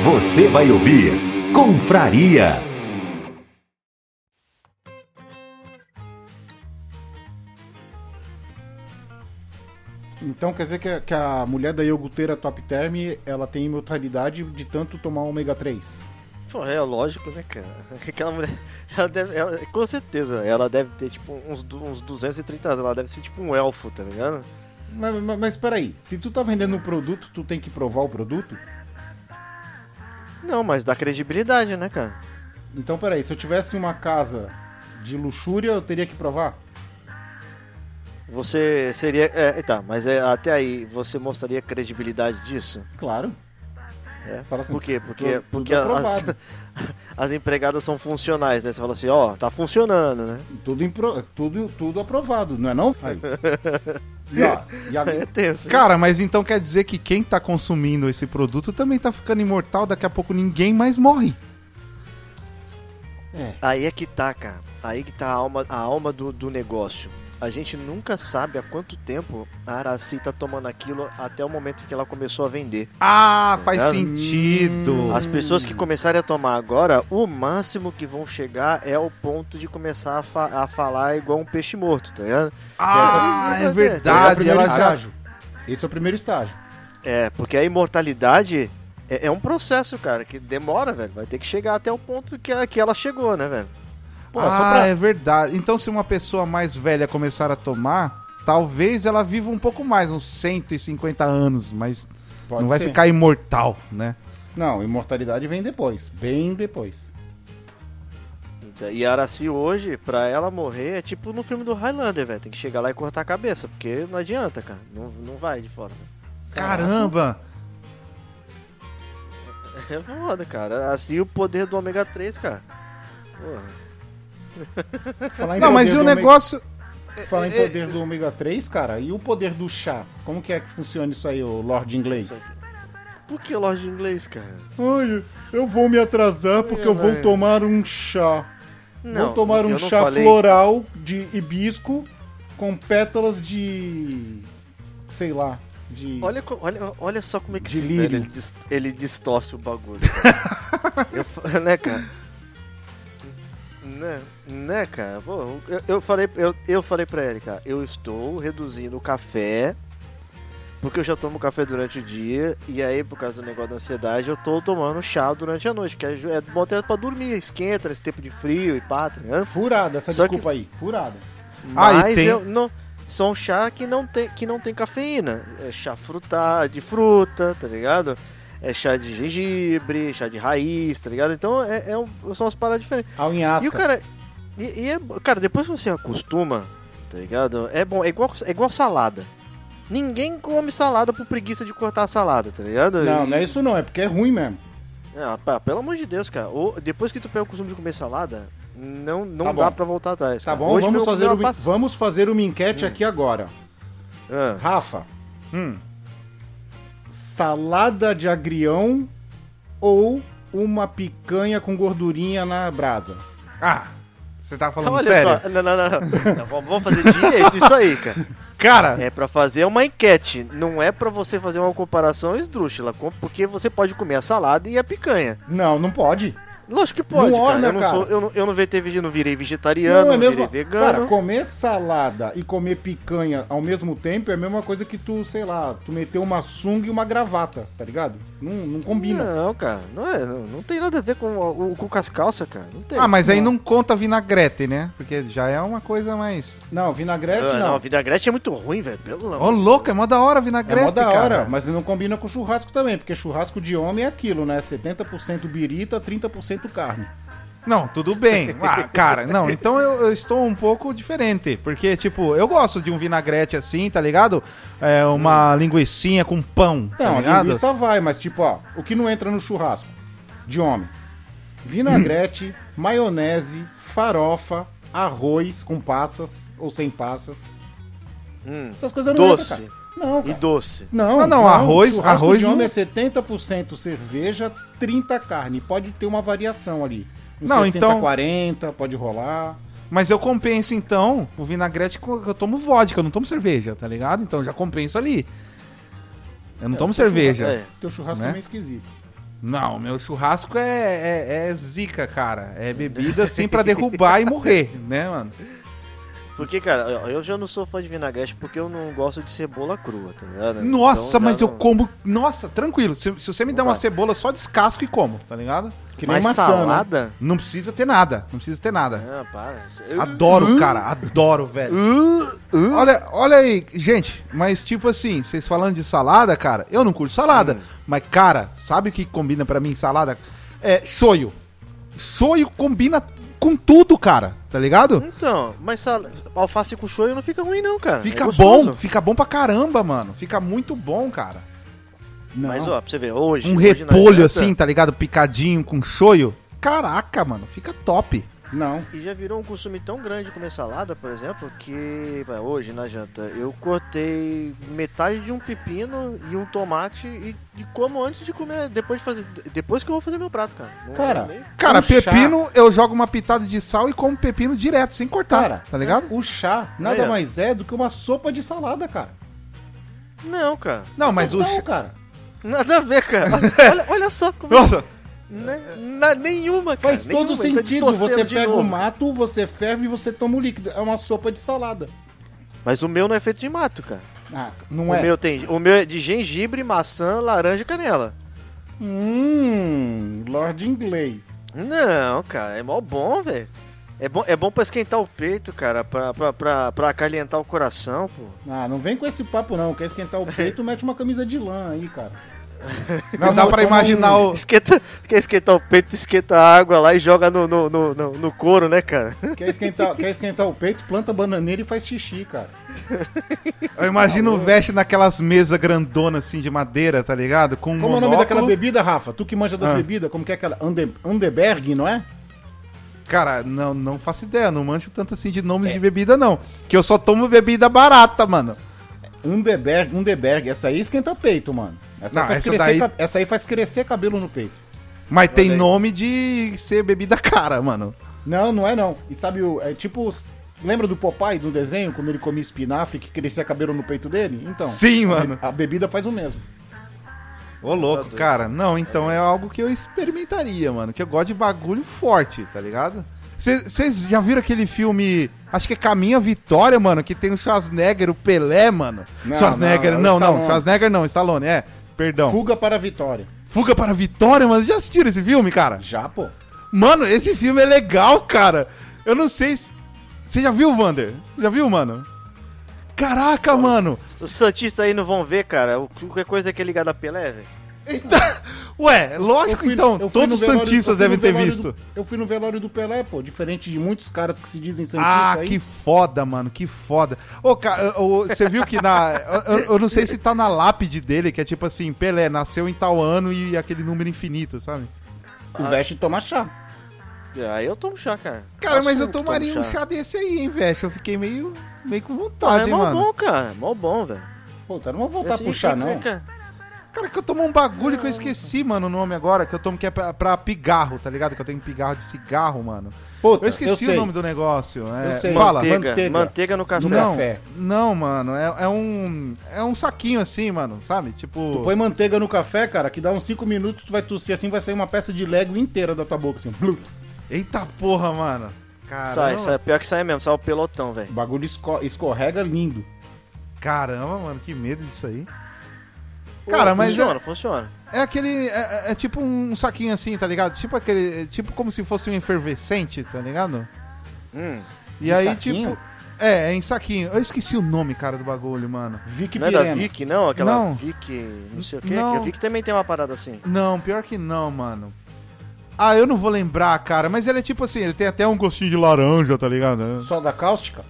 Você vai ouvir Confraria. Então quer dizer que a, que a mulher da iogurteira Top Term, ela tem imortalidade de tanto tomar ômega 3. Pô, é lógico, né, cara? Aquela mulher, ela deve, ela- com certeza, ela deve ter, tipo, uns, uns 230 anos. Ela deve ser, tipo, um elfo, tá ligado? Mas, mas, mas peraí, se tu tá vendendo um produto, tu tem que provar o produto? Não, mas dá credibilidade, né, cara? Então peraí, se eu tivesse uma casa de luxúria, eu teria que provar? Você seria. É, tá, mas é, até aí, você mostraria credibilidade disso? Claro. É. Fala assim, Por quê? Porque, tudo- porque tudo as, as empregadas são funcionais, né? Você fala assim, ó, tá funcionando, né? Tudo, impro- tudo, tudo aprovado, não é não? Aí. E, ó, e a- É tenso. Cara, mas então quer dizer que quem tá consumindo esse produto também tá ficando imortal, daqui a pouco ninguém mais morre. Aí é que tá, cara. Aí que tá a alma, a alma do, do negócio. A gente nunca sabe há quanto tempo a Araci tá tomando aquilo até o momento em que ela começou a vender. Ah, faz Tá ligado? sentido. As pessoas que começarem a tomar agora, o máximo que vão chegar é o ponto de começar a, fa- a falar igual um peixe morto, tá ligado? Ah, Essa- é Esse é o verdade. primeiro estágio. Esse é o primeiro estágio. É, porque a imortalidade é, é um processo, cara, que demora, velho. Vai ter que chegar até o ponto que, que ela chegou, né, velho? Pô, ah, só pra- é verdade. Então, se uma pessoa mais velha começar a tomar, talvez ela viva um pouco mais, uns 150 anos, mas Pode não vai ser. ficar imortal, né? Não, imortalidade vem depois. Bem depois. Então, E a Araci hoje, pra ela morrer, é tipo no filme do Highlander, velho. Tem que chegar lá e cortar a cabeça, porque não adianta, cara. Não, não vai de fora. né? Caramba! É foda, cara. Assim o poder do ômega 3, cara. Porra. Falar em Não, mas e o negócio. Falar em é- poder do ômega 3, cara, e o poder do chá? Como que é que funciona isso aí, o Lorde Inglês? Por que loja de inglês, cara? Olha, eu vou me atrasar porque eu vou tomar um chá. vou tomar um não chá falei- floral de hibisco com pétalas de. sei lá. De. Olha, olha, olha só como é que lírio. velho, ele, ele distorce o bagulho. cara. eu, né, cara? Né, né, cara? Pô, eu, eu falei, eu, eu falei pra ele, cara, eu estou reduzindo o café, porque eu já tomo café durante o dia, e aí, por causa do negócio da ansiedade, eu tô tomando chá durante a noite, que é, é bom até pra dormir, esquenta nesse tempo de frio e pá, tá ligado? Furada, essa Só desculpa aí. Furada. Ah, e Mas tem- eu não. São chá que não tem, que não tem cafeína. É chá fruta, de fruta, tá ligado? É chá de gengibre, chá de raiz, tá ligado? Então é, é um- são as paradas diferentes. A unhasca. E o cara. E, e é, cara, depois que você acostuma, tá ligado? É bom, é igual, é igual salada. Ninguém come salada por preguiça de cortar a salada, tá ligado? Não, E- não é isso não, é porque é ruim mesmo. ah, pá, pelo amor de Deus, cara. Ou, depois que tu pega o costume de comer salada, não, não Tá dá pra voltar atrás. Tá cara. bom, Hoje vamos fazer, uma, vamos fazer uma enquete aqui agora. Ah. Rafa, Hum. salada de agrião ou uma picanha com gordurinha na brasa? Ah, você tá falando Olha sério? só, não, não, não. Não, vamos- fazer direito isso aí, cara. Cara, É pra fazer uma enquete, não é pra você fazer uma comparação esdrúxula, porque você pode comer a salada e a picanha. Não, não pode. Lógico que pode, Não cara. orna, eu, não cara. Sou, eu, não, eu não não virei vegetariano, não, é mesmo. virei vegano. Cara, comer salada e comer picanha ao mesmo tempo é a mesma coisa que tu, sei lá, tu meter uma sunga e uma gravata, tá ligado? Não, não combina. Não, cara, não, é, não, não tem nada a ver com, o, com as calças, cara. Não tem. ah, mas aí Não. conta vinagrete, né? Porque já é uma coisa mais. Não, vinagrete Ah, não. não, vinagrete é muito ruim, velho. Pelo Ô, louco, é mó da hora É vinagrete, mó da cara. hora, mas não combina com churrasco também, porque churrasco de homem é aquilo, né? 70% birita, 30% carne. Não, tudo bem. Ah, cara, não, então eu, eu estou um pouco diferente. Porque, tipo, eu gosto de um vinagrete assim, tá ligado? É, uma linguiçinha com pão, tá Não, a ligado? linguiça vai, mas tipo, ó, o que não entra no churrasco de homem? Vinagrete, maionese, farofa, arroz com passas ou sem passas. Hum, Essas coisas não doce. entram, cara. Não, E cara. doce. Não, Ah, não, arroz- churrasco arroz de não- homem é 70% cerveja, 30 carne. Pode ter uma variação ali. Um Não, 60, então- 40, pode rolar. Mas eu compenso, então, o vinagrete com eu tomo vodka, eu não tomo cerveja, tá ligado? Então eu já compenso ali. Eu não tomo cerveja. É. Teu churrasco Né? é meio esquisito. Não, meu churrasco é, é, é zica, cara. É bebida assim pra derrubar e morrer, né, mano? Porque, cara, eu eu já não sou fã de vinagrete porque eu não gosto de cebola crua, tá ligado? Nossa, Então, mas eu não- como. Nossa, tranquilo. Se, se você me der uma cebola, só descasco e como, tá ligado? Que nem maçã, né? salada? Não precisa ter nada. Não precisa ter nada. Ah, para. Eu- Adoro, cara. Adoro, velho. Olha, olha aí, gente, mas tipo assim, vocês falando de salada, cara, eu não curto salada. Mas, cara, sabe o que combina pra mim salada? É shoyu. Shoyu combina com tudo, cara, tá ligado? Então, mas sal... alface com shoyu não fica ruim não, cara. Fica É bom, fica bom pra caramba, mano. Fica muito bom, cara. Não. Mas ó, pra você ver, hoje... Um hoje repolho assim, tá ligado? Picadinho com shoyu. Caraca, mano, fica top. Não. E já virou um costume tão grande de comer salada, por exemplo, que hoje na janta eu cortei metade de um pepino e um tomate e, e como antes de comer, depois de fazer, depois que eu vou fazer meu prato, cara. Não- Cara, nem- Cara, Um chá. pepino, eu jogo uma pitada de sal e como pepino direto, sem cortar, Cara, tá ligado? O chá nada mais é do que uma sopa de salada, cara. Não, cara. Não, mas o... não, chá- cara. Nada a ver, cara. Olha, olha só como. Nossa, Na, na- nenhuma, cara. Faz todo nenhuma, tá sentido. distorcendo Você pega novo. o mato, você ferve e você toma o líquido. É uma sopa de salada. Mas o meu não é feito de mato, cara. Ah, não o é? meu tem. O meu é de gengibre, maçã, laranja e canela. Hum, Lord Inglês. Não, cara, é mó bom, velho. É bom, é bom pra esquentar o peito, cara, pra, pra, pra, pra acalentar o coração, pô. Ah, não vem com esse papo não. Quer esquentar o peito, mete uma camisa de lã aí, cara. não dá pra imaginar um- o... Esquenta, quer esquentar o peito, esquenta a água lá e joga no, no, no, no, no couro, né, cara? Quer esquentar, quer esquentar o peito, planta bananeira e faz xixi, cara. Eu imagino o veste naquelas mesas grandonas assim de madeira, tá ligado? Com um Como é o nome daquela bebida, Rafa? Tu que manja das Ah. bebidas, como que é aquela? Ande, Underberg, não é? Cara, não, não faço ideia, não manjo tanto assim de nomes de bebida não. Que eu só tomo bebida barata, mano. Underberg, Underberg. Essa aí esquenta peito, mano. Essa, Não, aí faz essa crescer, daí- essa aí faz crescer cabelo no peito. Mas tem aí. nome de ser bebida cara, mano. Não, não é não. E sabe, o, é tipo... Lembra do Popeye, do desenho, quando ele comia espinafre que crescia cabelo no peito dele? Então, Sim, mano. a bebida faz o mesmo. Ô, louco, cara. Não, então é algo que eu experimentaria, mano. Que eu gosto de bagulho forte, tá ligado? Vocês já viram aquele filme, acho que é Caminho à Vitória, mano, que tem o Schwarzenegger, o Pelé, mano? Não, Schwarzenegger, não, é não, não, Stallone. Schwarzenegger não, Stallone, é, perdão. Fuga para a vitória. Fuga para a Vitória, mano, já assistiram esse filme, cara? Já, pô. Mano, esse filme é legal, cara. Eu não sei se... Você já viu, Vander? Já viu, mano? Caraca, mano. Os Santistas aí não vão ver, cara. O- Qualquer coisa que é ligada a Pelé, velho. Eita. Ué, lógico, Eu fui- então, todos os Santistas devem ter visto. do- eu fui no velório do Pelé, pô. Diferente de muitos caras que se dizem Santistas Ah, aí. que foda, mano, que foda. Ô, cara, você viu que na. Eu, eu não sei se tá na lápide dele, que é tipo assim, Pelé nasceu em tal ano e aquele número infinito, sabe? O Veste toma chá. Aí eu tomo chá, cara. Cara, Acho mas eu tomaria um chá desse aí, hein, velho. Eu fiquei meio, meio com Ah, vontade, é hein, mó mano. bom, cara. Mó bom, velho. Pô, tá, não vou voltar Esse- pro chá, não. cara. Cara, que eu tomo um bagulho que eu esqueci, mano, o nome agora, que eu tomo que é pra, pra pigarro, tá ligado? Que eu tenho pigarro de cigarro, mano. Puta, Eu esqueci sei. o nome do negócio. É, Eu sei. Fala. Manteiga, manteiga. manteiga no café. Não, café. não, mano, é, é um é um saquinho assim, mano, sabe? Tipo, Tu põe manteiga no café, cara, que dá uns 5 minutos, tu vai tossir assim, vai sair uma peça de Lego inteira da tua boca, assim. Eita porra, mano. Sai, Caramba, sai. Pior que sai mesmo, sai o pelotão, velho. O bagulho esco- escorrega lindo. caramba, mano, que medo disso aí. Cara, mas Funciona, é, funciona. é aquele é, é- é tipo um saquinho assim, tá ligado? Tipo aquele, é tipo como se fosse um efervescente, tá ligado? Hum. E aí saquinho? tipo, é, é em saquinho. Eu esqueci o nome, cara, do bagulho, mano. Vic Não é da. Vic, não? Aquela Não. Vic, não sei o quê. Não. A Vic também tem uma parada assim. Não, pior que não, mano. Ah, eu não vou lembrar, cara, mas ele é tipo assim, ele tem até um gostinho de laranja, tá ligado? Soda cáustica?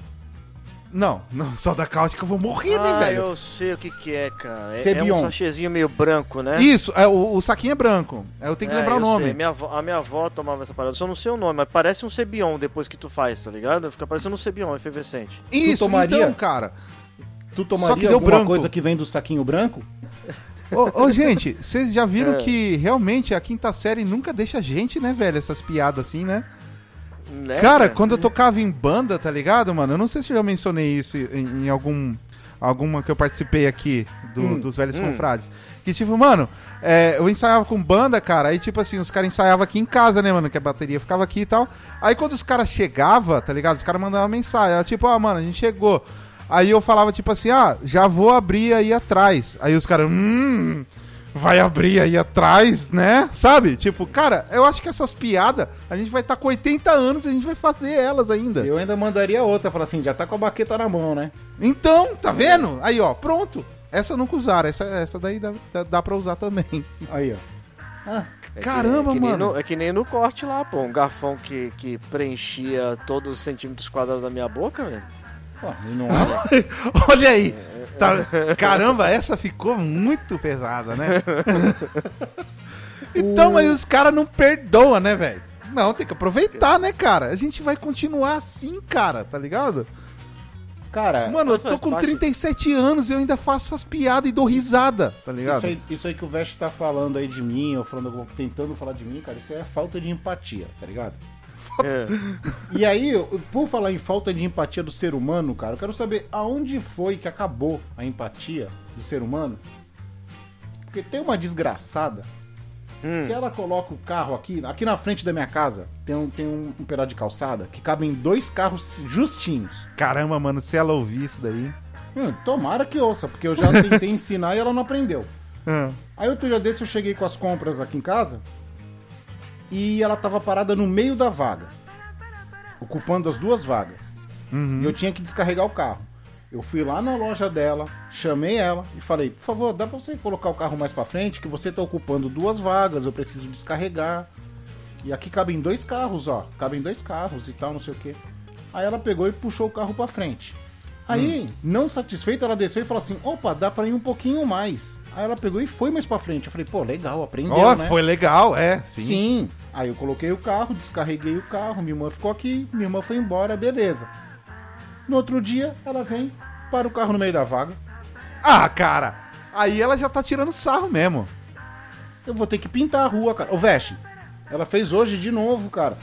Não, não, só da cáustica eu vou morrer, né, ah, velho? eu sei o que que é, cara. É, é Cebion. um sachêzinho meio branco, né? Isso, é, o, o saquinho é branco. Eu tenho que É, lembrar o nome. sei. Minha avó- a minha avó tomava essa parada. Eu só não sei o nome, mas parece um Cebion depois que tu faz, tá ligado? Fica parecendo um Cebion efervescente. Isso, tomaria? então, cara. Tu Só que tomaria deu alguma branco. coisa que vem do saquinho branco? Ô, ô, gente, vocês já viram É. que realmente a quinta série nunca deixa a gente, né, velho? Essas piadas assim, né? Né, Cara, quando eu tocava em banda, tá ligado, mano? Eu não sei se eu já mencionei isso em, em algum alguma que eu participei aqui do- dos velhos confrades. Que tipo, mano, é, eu ensaiava com banda, cara, aí tipo assim, os caras ensaiavam aqui em casa, né, mano? Que a bateria ficava aqui e tal. Aí quando os caras chegavam, tá ligado? Os caras mandavam mensagem, era tipo, ah, mano, a gente chegou. Aí eu falava tipo assim, ah, já vou abrir aí atrás. Aí os caras, hum, vai abrir aí atrás, né? Sabe? Tipo, cara, eu acho que essas piadas, a gente vai estar com 80 anos e a gente vai fazer elas ainda. Eu ainda mandaria outra, falar assim, já tá com a baqueta na mão, né? Então, tá vendo? Aí, ó, pronto. Essa nunca usaram, essa, essa daí dá, dá, dá pra usar também. Aí, ó. Ah, É que- Caramba, é que mano. no- é que nem no corte lá, pô. Um garfão que, que preenchia todos os centímetros quadrados da minha boca, velho. pô, e não Olha aí. Tá- caramba, essa ficou muito pesada, né? então, mas os caras não perdoam, né, velho? Não, tem que aproveitar, né, cara? A gente vai continuar assim, cara, tá ligado? Cara, Mano, eu tô com parte. 37 anos e eu ainda faço essas piadas e dou risada, tá ligado? isso aí, isso aí que o Vest tá falando aí de mim, ou falando, tentando falar de mim, cara, isso é falta de empatia, tá ligado? É. E aí, eu- por falar em falta de empatia do ser humano, cara, eu quero saber aonde foi que acabou a empatia do ser humano. Porque tem uma desgraçada Hum. que ela coloca o carro aqui, aqui na frente da minha casa, tem um, tem um, um pedaço de calçada que cabem dois carros justinhos. Caramba, mano, se ela ouvir isso daí. Hum, tomara que ouça, porque eu já tentei ensinar e ela não aprendeu. Ah, Aí outro dia desse eu cheguei com as compras aqui em casa e ela tava parada no meio da vaga, ocupando as duas vagas. E eu tinha que descarregar o carro. Eu fui lá na loja dela, chamei ela e falei: por favor, dá pra você colocar o carro mais pra frente, que você tá ocupando duas vagas, eu preciso descarregar. E aqui cabem dois carros, ó. Cabem dois carros e tal, não sei o quê. Aí ela pegou e puxou o carro pra frente. Aí, não satisfeita, ela desceu e falou assim: opa, dá pra ir um pouquinho mais. Aí ela pegou e foi mais pra frente. Eu falei: pô, legal, aprendeu, Ó, né? foi legal, é. Sim. Sim. Aí eu coloquei o carro, descarreguei o carro, minha irmã ficou aqui, minha irmã foi embora, beleza. No outro dia, ela vem, para o carro no meio da vaga. Ah, cara. Aí ela já tá tirando sarro mesmo. Eu vou ter que pintar a rua, cara. Ô, Veste, ela fez hoje de novo, cara.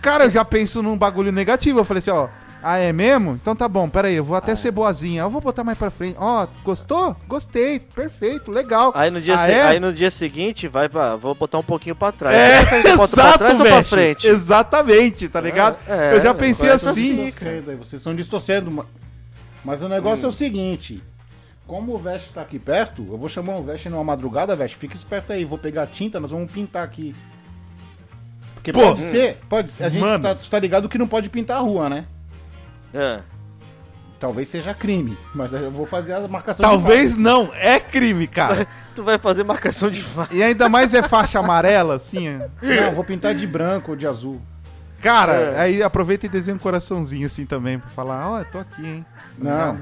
Cara, eu já penso num bagulho negativo. Eu falei assim, ó. Ah, é mesmo? Então tá bom, pera aí, eu vou até ser boazinha. Eu vou botar mais pra frente. Ó, gostou? Gostei, perfeito, legal. Aí no, dia ah, se- é? aí no dia seguinte, vai pra. Vou botar um pouquinho pra trás. É, eu bote pra exato, trás ou pra frente? Exatamente, tá ligado? é, eu já é, pensei assim. assim. Vocês estão distorcendo. ma- Mas o negócio é o seguinte. Como o Veste tá aqui perto, eu vou chamar o Veste numa madrugada, Veste. Fica esperto aí, vou pegar tinta, nós vamos pintar aqui. Porque Pô, pode ser, pode ser. A gente mano. tá, tu tá ligado que não pode pintar a rua, né? É. Talvez seja crime, mas eu vou fazer a marcação Talvez não, é crime, cara. Tu vai fazer marcação de vaga. E ainda mais é faixa amarela, assim. de fato. Não, eu vou pintar de branco ou de azul. Cara, É. aí aproveita e desenha um coraçãozinho assim também pra falar, ó, eu tô aqui, hein. Tá Não.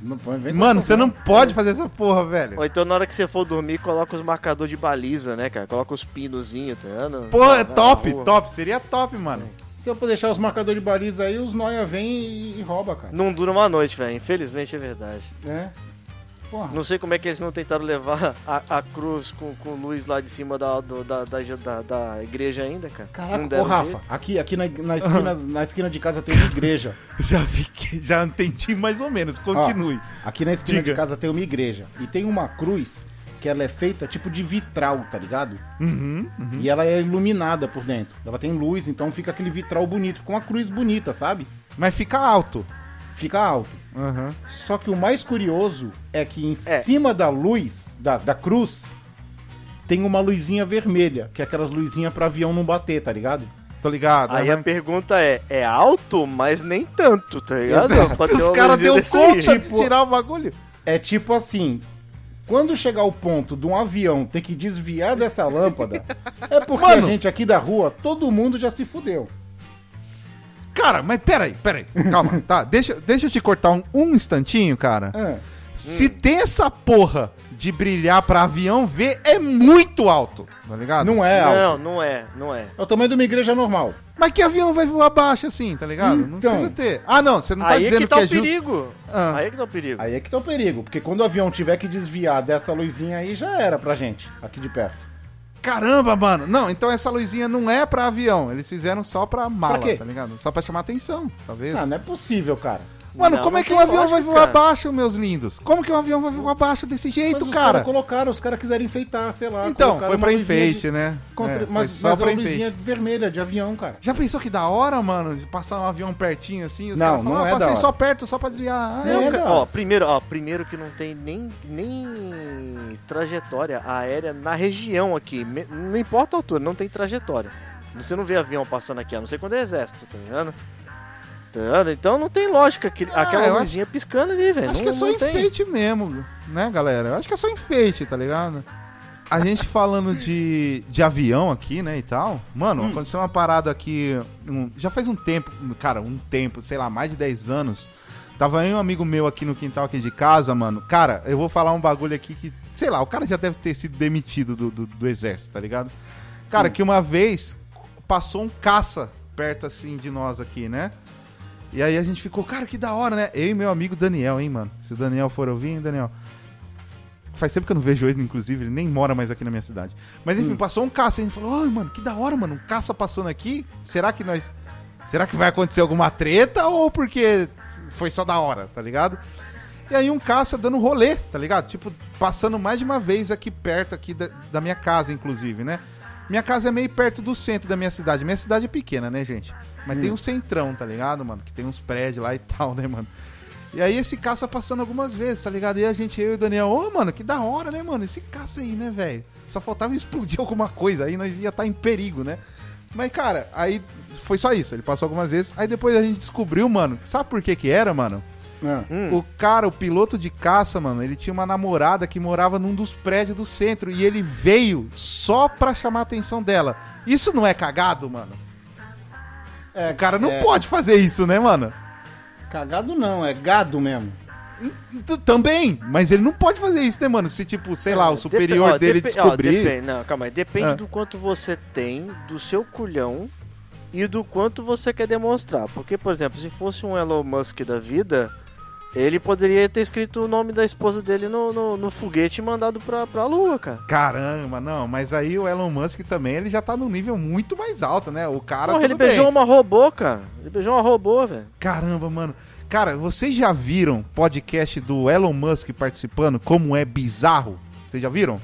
Não Mano, você não pode fazer essa porra, velho. Ou então na hora que você for dormir, coloca os marcadores de baliza, né, cara? Coloca os pinozinhos, tá vendo? Porra, é top, top. Seria top, mano. Se eu deixar os marcadores de baliza aí, os noia vêm e, e rouba, cara. Não dura uma noite, velho. Infelizmente é verdade. É. Porra. Não sei como é que eles não tentaram levar a, a cruz com, com luz lá de cima da, do- da, da, da, da igreja ainda, cara. Caraca, ô Rafa, jeito. aqui, aqui na, na esquina, na esquina de casa tem uma igreja. Já vi que já entendi mais ou menos. Continue. Ó, aqui na esquina Diga. de casa tem uma igreja. E tem uma cruz que ela é feita tipo de vitral, tá ligado? Uhum, E ela é iluminada por dentro. Ela tem luz, então fica aquele vitral bonito. Fica uma cruz bonita, sabe? Mas fica alto. Fica alto. Aham. Só que o mais curioso é que em É. cima da luz, da, da cruz, tem uma luzinha vermelha, que é aquelas luzinhas pra avião não bater, tá ligado? Tô ligado. Aí a pergunta é, é alto, mas nem tanto, tá ligado? Os caras deu desse aí. conta de Tipo- tirar o bagulho. É tipo assim. Quando chegar o ponto de um avião ter que desviar dessa lâmpada, é porque Mano. a gente aqui da rua, todo mundo já se fudeu. Cara, mas peraí, peraí. Calma, tá. Deixa, deixa eu te cortar um, um instantinho, cara. Ah, Se tem essa porra de brilhar pra avião ver, é muito alto, tá ligado? não é alto. Não, não é, não é. É o tamanho de uma igreja normal. Mas que avião vai voar baixo assim, tá ligado? Não Então. precisa ter. Ah, não, você não tá Aí é dizendo que que, tá é o justo. perigo. Ah. Aí é que tá o perigo. Aí é que tá o perigo, porque quando o avião tiver que desviar dessa luzinha aí, já era pra gente, aqui de perto. Caramba, mano. Não, então essa luzinha não é pra avião. Eles fizeram só pra mala, Pra tá ligado? Só pra chamar atenção, talvez. Ah, não é possível, cara. Mano, Não, como não é que um avião vai lógica, voar cara. abaixo, meus lindos? Como que um avião vai voar abaixo desse jeito, Mas os cara? caras colocaram, os caras quiseram enfeitar, sei lá. Então, foi pra enfeite, de- né? contra- É, mas só mas pra é uma enfeite. luzinha vermelha de avião, cara. Já pensou que da hora, mano, de passar um avião pertinho assim? Os Não, caras falam, não ah, é passei só perto, só pra desviar. Ah, É, Não, hora. ó, primeiro, ó, primeiro que não tem nem, nem trajetória aérea na região aqui. Me- não importa a altura, não tem trajetória. Você não vê avião passando aqui, a não ser quando é exército, tá ligado? Então não tem lógica aquele, Ah, aquela acho- luzinha piscando ali, velho. Acho Não- que é só não tem. enfeite mesmo, né, galera? Eu acho que é só enfeite, tá ligado? A gente falando de, de avião aqui, né, e tal. Mano, Hum. aconteceu uma parada aqui. um- já faz um tempo, cara, um tempo, sei lá, mais de 10 anos. Tava eu e um amigo meu aqui no quintal aqui de casa, mano. Cara, eu vou falar um bagulho aqui que, sei lá, o cara já deve ter sido demitido do, do, do exército, tá ligado? Cara, Hum. que uma vez passou um caça perto assim de nós aqui, né? E aí a gente ficou, cara, que da hora, né? Eu e meu amigo Daniel, hein, mano? Se o Daniel for ouvir, hein, Daniel? Faz tempo que eu não vejo ele, inclusive, ele nem mora mais aqui na minha cidade. Mas enfim, passou um caça e a gente falou, ai, mano, que da hora, mano, um caça passando aqui. Será que nós. Será que vai acontecer alguma treta ou porque foi só da hora, tá ligado? E aí um caça dando rolê, tá ligado? Tipo, passando mais de uma vez aqui perto aqui da, da minha casa, inclusive, né? Minha casa é meio perto do centro da minha cidade. Minha cidade é pequena, né, gente? Mas tem um centrão, tá ligado, mano? Que tem uns prédios lá e tal, né, mano? E aí esse caça passando algumas vezes, tá ligado? E a gente, eu e o Daniel, ô, mano, que da hora, né, mano? Esse caça aí, né, velho? Só faltava explodir alguma coisa, aí nós ia estar em perigo, né? Mas, cara, aí foi só isso. Ele passou algumas vezes. Aí depois a gente descobriu, mano, sabe por que que era, mano? Ah. Hum. O cara, o piloto de caça, mano, ele tinha uma namorada que morava num dos prédios do centro e ele veio só pra chamar a atenção dela. Isso não é cagado, mano? É, O cara não é, pode fazer isso, né, mano? Cagado não, é gado mesmo. T- Também, mas ele não pode fazer isso, né, mano? Se, tipo, sei lá, o superior ó, dele depe- ó, descobrir. depende- não, calma aí. Depende Ah. do quanto você tem, do seu culhão e do quanto você quer demonstrar. Porque, por exemplo, se fosse um Elon Musk da vida, ele poderia ter escrito o nome da esposa dele no, no, no foguete e mandado pra, pra lua, cara. Caramba, não, mas aí o Elon Musk também, ele já tá num nível muito mais alto, né? O cara, Porra, tudo ele beijou bem. uma robô, cara. Ele beijou uma robô, velho. Caramba, mano. Cara, vocês já viram podcast do Elon Musk participando? Como é bizarro? Vocês já viram?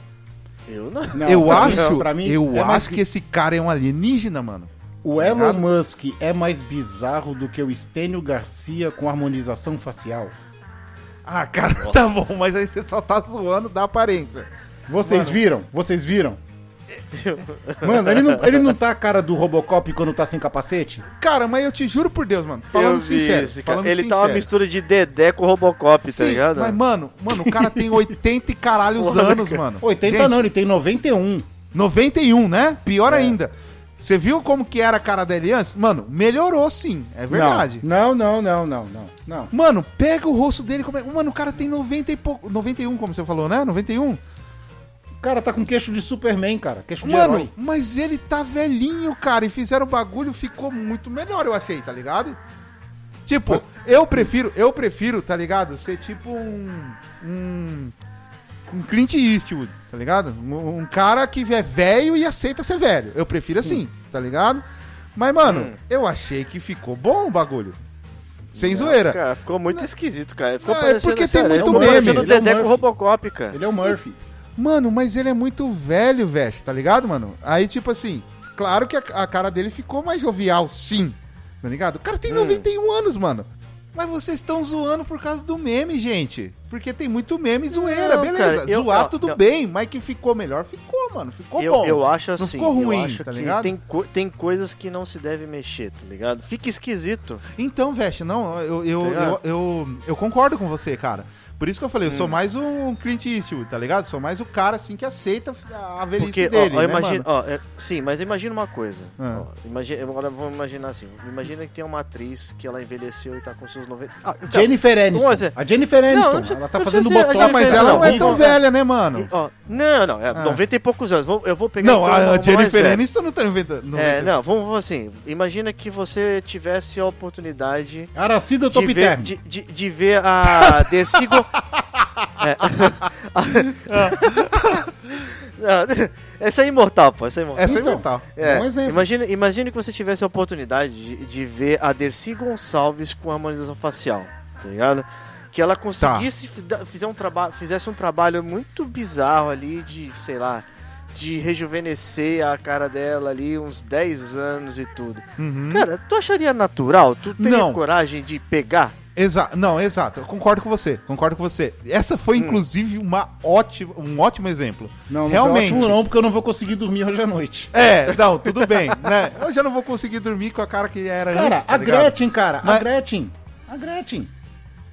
Eu não. Não, eu pra mim- acho, pra mim, eu é mais acho que esse cara é um alienígena, mano. O Tá Elon? Musk é mais bizarro do que o Estênio Garcia com harmonização facial. Ah, cara, tá bom, mas aí você só tá zoando da aparência. Vocês Mano. viram? Vocês viram? Mano, ele não, ele não tá a cara do Robocop quando tá sem capacete? Cara, mas eu te juro por Deus, mano. Falando sincero. isso, falando ele sincero. tá uma mistura de Dedé com Robocop, tá Sim, ligado? Mas, mano, mano, o cara tem 80 e caralhos anos, mano. 80 Gente, não, ele tem 91. 91, né? Pior É. ainda. Você viu como que era a cara dele antes? Mano, melhorou sim, é verdade. Não, não, não, não, não, não. Mano, pega o rosto dele. Como é... Mano, o cara tem 90 e pouco. 91, como você falou, né? 91? O cara tá com queixo de Superman, cara. Queixo de Mano, herói. mas ele tá velhinho, cara. E fizeram o bagulho, ficou muito melhor, eu achei, tá ligado? Tipo, eu prefiro, eu prefiro, tá ligado? Ser tipo um. Um. Um Clint Eastwood, tá ligado? Um, um cara que é velho e aceita ser velho. Eu prefiro assim, tá ligado? Mas, mano, Hum. eu achei que ficou bom o bagulho. Sem zoeira. Cara, ficou muito esquisito, cara. Ficou Não, é porque tem sério, muito ficou meme. Ele é o Dedé com Murphy. Robocop, cara. Ele é o Murphy. Mano, mas ele é muito velho, velho, tá ligado, mano? Aí, tipo assim, claro que a, a cara dele ficou mais jovial, sim. Tá ligado? O cara tem Hum. 91 anos, mano. Mas vocês estão zoando por causa do meme, gente. Porque tem muito meme zoeira, Não, beleza. cara, eu- Zoar ó, tudo eu- bem, mas que ficou melhor, ficou, mano. Ficou eu, bom. eu acho Não assim, ficou ruim, eu acho tá que ligado? tem, co- tem coisas que não se deve mexer, tá ligado? Fica esquisito. Então, Veste, não, eu, eu, Tá eu, ligado? eu, eu concordo com você, cara. Por isso que eu falei, eu Hum. sou mais um Clint Eastwood, tá ligado? Sou mais o cara, assim, que aceita a velhice Porque, dele, ó, ó, né, imagina, mano? ó, é- sim, mas imagina uma coisa. Ah. Ó, imagina, agora vamos imaginar assim. Imagina que tem uma atriz que ela envelheceu e tá com seus 90. Ah, então, Jennifer Aniston. Dizer- A Jennifer Não, Aniston, não precisa- ela tá não fazendo botox. Mas ela não é Aniston, tão velha, né, mano? Ó, não, não, é Ah. 90 e poucos anos. Vou- Eu vou pegar Não, então a, a Jennifer. Aniston não tá inventando. É, não, vamos assim. Imagina que você tivesse a oportunidade Aracida de Top ver, Term. de, de, de ver a The Seagull. É. Não, essa é imortal, pô. Essa é imortal. Essa é Então, imortal. É, Bom exemplo. imagine, imagine que você tivesse a oportunidade de, de ver a Dercy Gonçalves com harmonização facial, tá ligado? Que ela conseguisse fi- da- fizer um traba- fizesse um trabalho muito bizarro ali de, sei lá, de rejuvenescer a cara dela ali uns 10 anos e tudo. Uhum. Cara, tu acharia natural? Tu teria Não. coragem de pegar? Exa não, exato. Eu concordo com você. Concordo com você. Essa foi, inclusive, uma ótima, um ótimo exemplo. Não, não Realmente. foi ótimo não, porque eu não vou conseguir dormir hoje à noite. É, não, tudo bem, né? Eu já não vou conseguir dormir com a cara que era Cara, antes, tá a ligado? Gretchen, cara, a Mas- Gretchen. A Gretchen.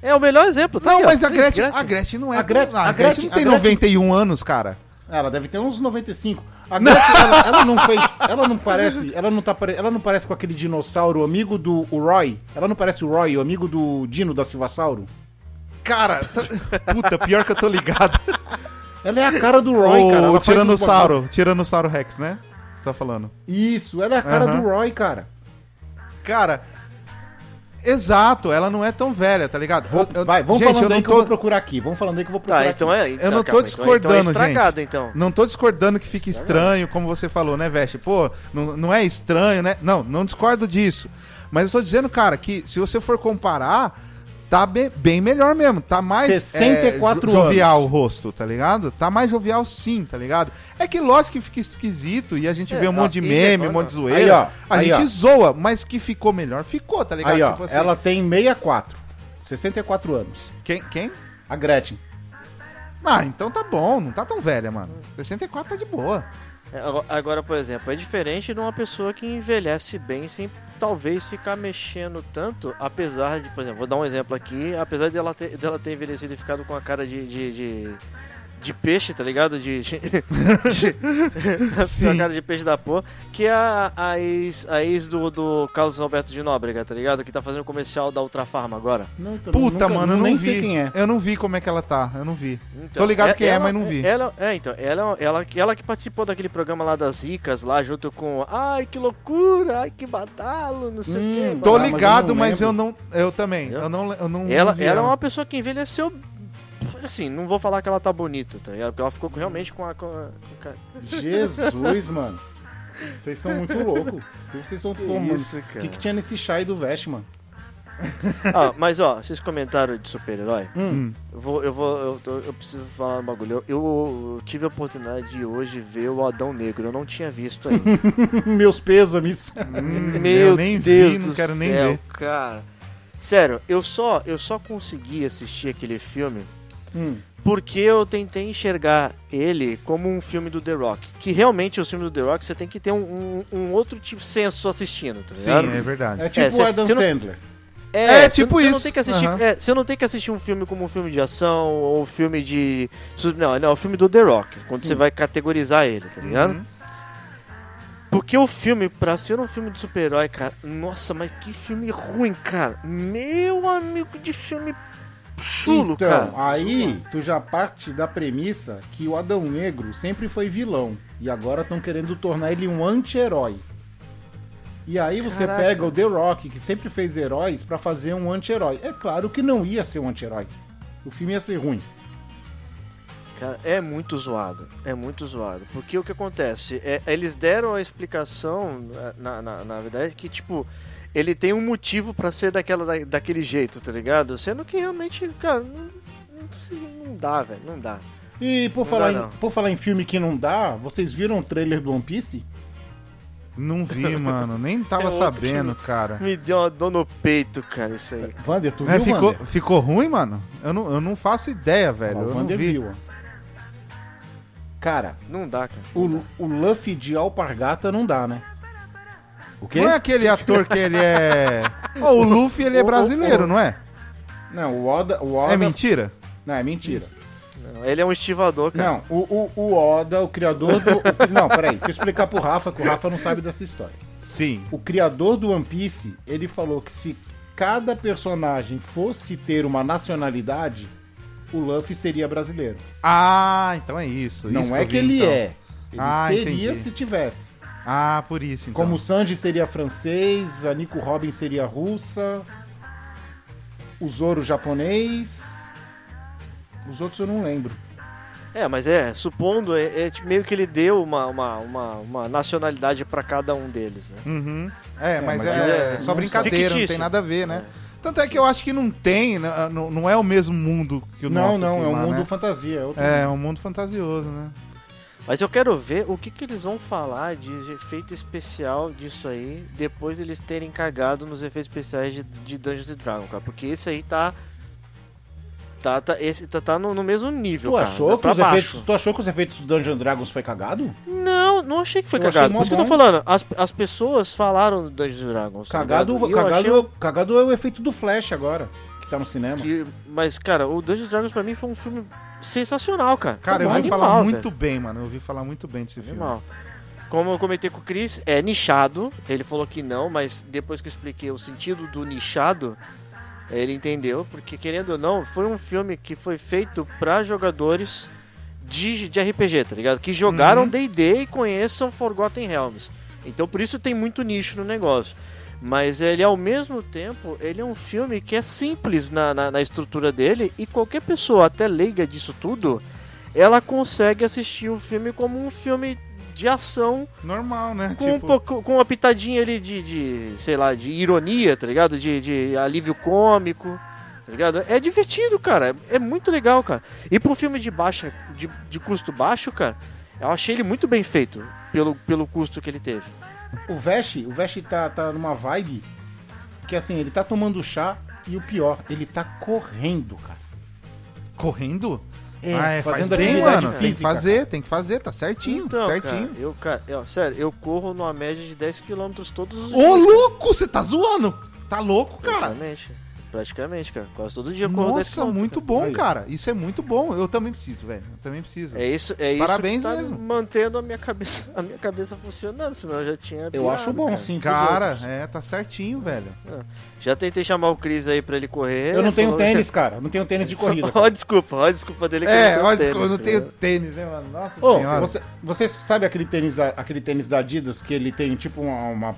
É o melhor exemplo. tá Não, aqui, ó. mas a Isso, Gretchen, a Gretchen não é... A Gretchen- a a Gretchen Gretchen- não tem a Gretchen- 91 anos, cara. Ela deve ter uns 95. A Gretchen, ela, ela não fez. Ela não parece. Ela não, tá, ela não parece com aquele dinossauro amigo do o Roy. Ela não parece o Roy, o amigo do Dino da Silvasauro. Cara, tá- puta, pior que eu tô ligado. Ela é a cara do Roy, o cara. Ela uns Tiranossauro, Tiranossauro Rex, né? Você tá falando. Isso, ela é a cara do Roy, cara. Cara, exato, ela não é tão velha, tá ligado? Vou- Eu- eu- vai, vamos gente, falando eu aí não que eu vou tô, procurar aqui. Vamos falando aí que eu vou procurar Tá, então é. Eu então, não tô calma, discordando, então, então é estragado, gente. então. Não tô discordando que fique estranho, como você falou, né, Veste? Pô, não, não é estranho, né? Não, não discordo disso. Mas eu tô dizendo, cara, que se você for comparar, tá bem, bem melhor mesmo. Tá mais 64 jo- jovial anos. o rosto, tá ligado? Tá mais jovial sim, tá ligado? É que lógico que fica esquisito e a gente É, vê um monte de meme, um monte de Aí, zoeira. ó, a aí, gente ó. zoa, mas que ficou melhor, ficou, tá ligado? Aí, ó, Tipo assim, ela tem 64. 64 anos. Quem? Quem? A Gretchen. Ah, então tá bom, não tá tão velha, mano. 64 tá de boa. Agora- Agora, por exemplo, é diferente de uma pessoa que envelhece bem sem talvez ficar mexendo tanto, apesar de, por exemplo, vou dar um exemplo aqui, apesar dela ter, dela ter envelhecido e ficado com a cara de, de, de, de peixe, tá ligado? De, de, a cara de peixe da porra, que é a, a ex, a ex do, do Carlos Alberto de Nóbrega, tá ligado? Que tá fazendo comercial da Ultrafarma agora. Não, então, Puta, nunca- mano, eu não nem vi. sei quem é. Eu não vi como é que ela tá, eu não vi. Então, Tô ligado é- quem é, ela- mas não vi. Ela, é, então, ela, ela, ela que participou daquele programa lá das ricas, lá junto com. Ai, que loucura! Ai, que badalo! Não sei Hum, o quê. Tô Ah, mas eu ligado, não mas eu não. Eu também. Eu não, eu não, Ela, não vi ela é uma pessoa que envelheceu. Assim, não vou falar que ela tá bonita, tá ligado? Porque ela ficou realmente com a. Com a, com a- Jesus, mano. Vocês estão muito loucos. O que vocês estão tomando? O que, que tinha nesse chá do Vest, mano? Ah, mas ó, vocês comentaram de super-herói. Hum. Eu vou, eu vou, eu, eu preciso falar um bagulho. Eu, eu tive a oportunidade de hoje ver o Adão Negro. Eu não tinha visto ainda. Meus pêsames. Meu eu nem vi, Deus não do quero nem céu, ver. cara. Sério, eu só, eu só consegui assistir aquele filme Hum. porque eu tentei enxergar ele como um filme do The Rock. Que realmente os filmes do The Rock você tem que ter um, um- um outro tipo de senso assistindo, tá Sim, ligado? é verdade. É tipo É, o Adam cê não- Sandler. É, você tipo não- você Não isso. tem que assistir, Aham. é, você não tem que assistir um filme como um filme de ação ou um filme de. Não, não, é o filme do The Rock, quando Sim. você vai categorizar ele, tá ligado? Uhum. Porque o filme, pra ser um filme de super-herói, cara, nossa, mas que filme ruim, cara. Meu amigo de filme chulo, então, cara. aí tu já parte da premissa que o Adão Negro sempre foi vilão. E agora estão querendo tornar ele um anti-herói. E aí você Caraca. pega o The Rock, que sempre fez heróis, pra fazer um anti-herói. É claro que não ia ser um anti-herói. O filme ia ser ruim. Cara, é muito zoado. É muito zoado. Porque o que acontece? É, eles deram a explicação, na, na, na verdade, que tipo. Ele tem um motivo pra ser daquela, da- daquele jeito, tá ligado? Sendo que realmente, cara, não, não, não dá, velho. Não dá. E por Não falar, dá, em, não. por falar em filme que não dá, vocês viram o trailer do One Piece? Não vi, mano. Nem tava É sabendo, cara. Me deu uma dor no peito, cara, isso aí. Vander, tu É, viu, ficou, Vander? ficou ruim, mano? Eu não, eu não faço ideia, velho. Ó, o eu não Vander vi. viu, ó. Cara, Não dá, cara. o, o Luffy de Alpargata não dá, né? O quê? Não é aquele ator que ele é. Ó, o Luffy, ele é brasileiro, não é? Não, o Oda... O Oda É mentira? Não, é mentira. Não, ele é um estivador, cara. Não, o, o, o Oda, o criador do... o- não, peraí, deixa eu explicar pro Rafa, que o Rafa não sabe dessa história. Sim. O criador do One Piece, ele falou que se cada personagem fosse ter uma nacionalidade, o Luffy seria brasileiro. Ah, então é isso. não isso é que vi, ele então. é. Ele Ah, seria entendi. se tivesse. Ah, por isso, então. Como o Sanji seria francês, a Nico Robin seria russa, o Zoro japonês. Os outros eu não lembro. É, mas é, supondo, é, é tipo, meio que ele deu uma, uma, uma, uma nacionalidade pra cada um deles, né? Uhum. É, mas, mas é, é só brincadeira, não tem nada a ver, né? Tanto é que eu acho que não tem, né, não, não é o mesmo mundo que o Não, nosso. não, aqui é um lá, mundo né? fantasia. É, outro É, mundo. um mundo fantasioso, né? Mas eu quero ver o que, que eles vão falar de efeito especial disso aí, depois eles terem cagado nos efeitos especiais de, de Dungeons and Dragons, cara. Porque esse aí tá. Tá, tá, esse tá, tá no, no mesmo nível, Tu cara. achou, que pra os baixo. efeitos, tu achou que os efeitos do Dungeon Dragons foi cagado? Não, não achei que foi Eu cagado. Por isso que eu tô falando. As, as pessoas falaram do Dungeons Dragons. tá Cagado, eu cagado, achei cagado é o efeito do Flash agora, que tá no cinema. que- Mas, cara, o Dungeons Dragons pra mim foi um filme sensacional, cara. Cara, eu ouvi animal, falar velho. muito bem, mano. Eu ouvi falar muito bem desse filme. Animal. Como eu comentei com o Chris, é nichado. Ele falou que não, mas depois que eu expliquei o sentido do nichado, ele entendeu. Porque, querendo ou não, foi um filme que foi feito pra jogadores de, de RPG, tá ligado? Que jogaram Uhum. D&D e conheçam Forgotten Realms. Então, por isso tem muito nicho no negócio. Mas ele, ao mesmo tempo, ele é um filme que é simples na, na, na estrutura dele e qualquer pessoa, até leiga disso tudo, ela consegue assistir o filme como um filme de ação Normal, né? com, um pouco, com uma pitadinha ali de, de, sei lá, de ironia, tá ligado? De, de alívio cômico, tá ligado? É divertido, cara. É muito legal, cara. E pro filme de baixa, de, de custo baixo, cara, eu achei ele muito bem feito pelo, pelo custo que ele teve. O Vesh, o Vesh tá, tá numa vibe que assim, ele tá tomando chá e o pior, ele tá correndo, cara. Correndo? É, ah, é, faz fazendo bem, atividade mano. Tem que física, fazer, tem que fazer, tá certinho, Então, certinho. cara, eu, cara, eu- sério, eu corro numa média de 10 km todos os Ô, dias. louco, você tá zoando? Tá louco, cara? Praticamente. Praticamente, cara. Quase todo dia eu corro 10 Nossa, muito cara. bom, Aí. cara. Isso é muito bom. Eu também preciso, velho. Eu também preciso. É isso, é isso Parabéns tá mesmo. mantendo a minha cabeça, a minha cabeça funcionando, senão eu já tinha Eu acho bom, cara. sim. Cara, é, tá certinho, velho. Já tentei chamar o Cris aí pra ele correr. Eu não tenho falou- tênis, cara. Não tenho tênis de corrida. Ó, desculpa, ó, desculpa dele que É, eu não olha, tenho eu não tênis, tenho né? tênis, né, mano? Nossa Ô, senhora. você, você sabe aquele tênis, da- aquele tênis da Adidas que ele tem tipo uma, uma-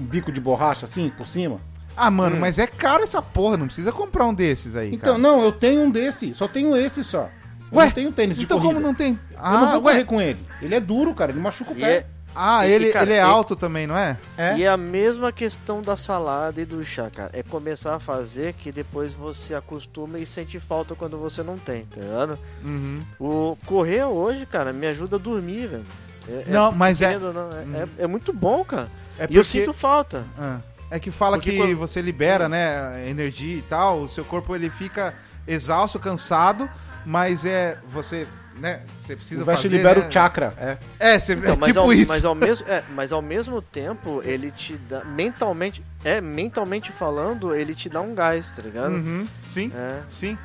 um bico de borracha assim por cima? Ah, mano, mas é caro essa porra. Não precisa comprar um desses aí, Então, cara. não, eu tenho um desse. Só tenho esse só. Eu Ué, não tenho tênis de então corrida. como não tem... Eu Ah, não vou ué. correr com ele. Ele é duro, cara. Ele machuca o pé. é, Ah, E- ele, e, cara, ele é e- alto também, não é? É. e é a mesma questão da salada e do chá, cara. É começar a fazer que depois você acostuma e sente falta quando você não tem, tá ligado? Uhum. O correr hoje, cara, me ajuda a dormir, velho. É- é- Não, mas é... não, é, é- é muito bom, cara. É E eu porque- sinto falta. Ah, É que fala Porque que quando- você libera, né, energia e tal, o seu corpo ele fica exausto, cansado, mas é você, né, você precisa O fazer, libera né? o chakra. É. É, você, Então, é mas, tipo ao, isso. mas ao mesmo é, mas ao mesmo tempo ele te dá mentalmente é mentalmente falando ele te dá um gás tá ligado Uhum, sim, é. sim.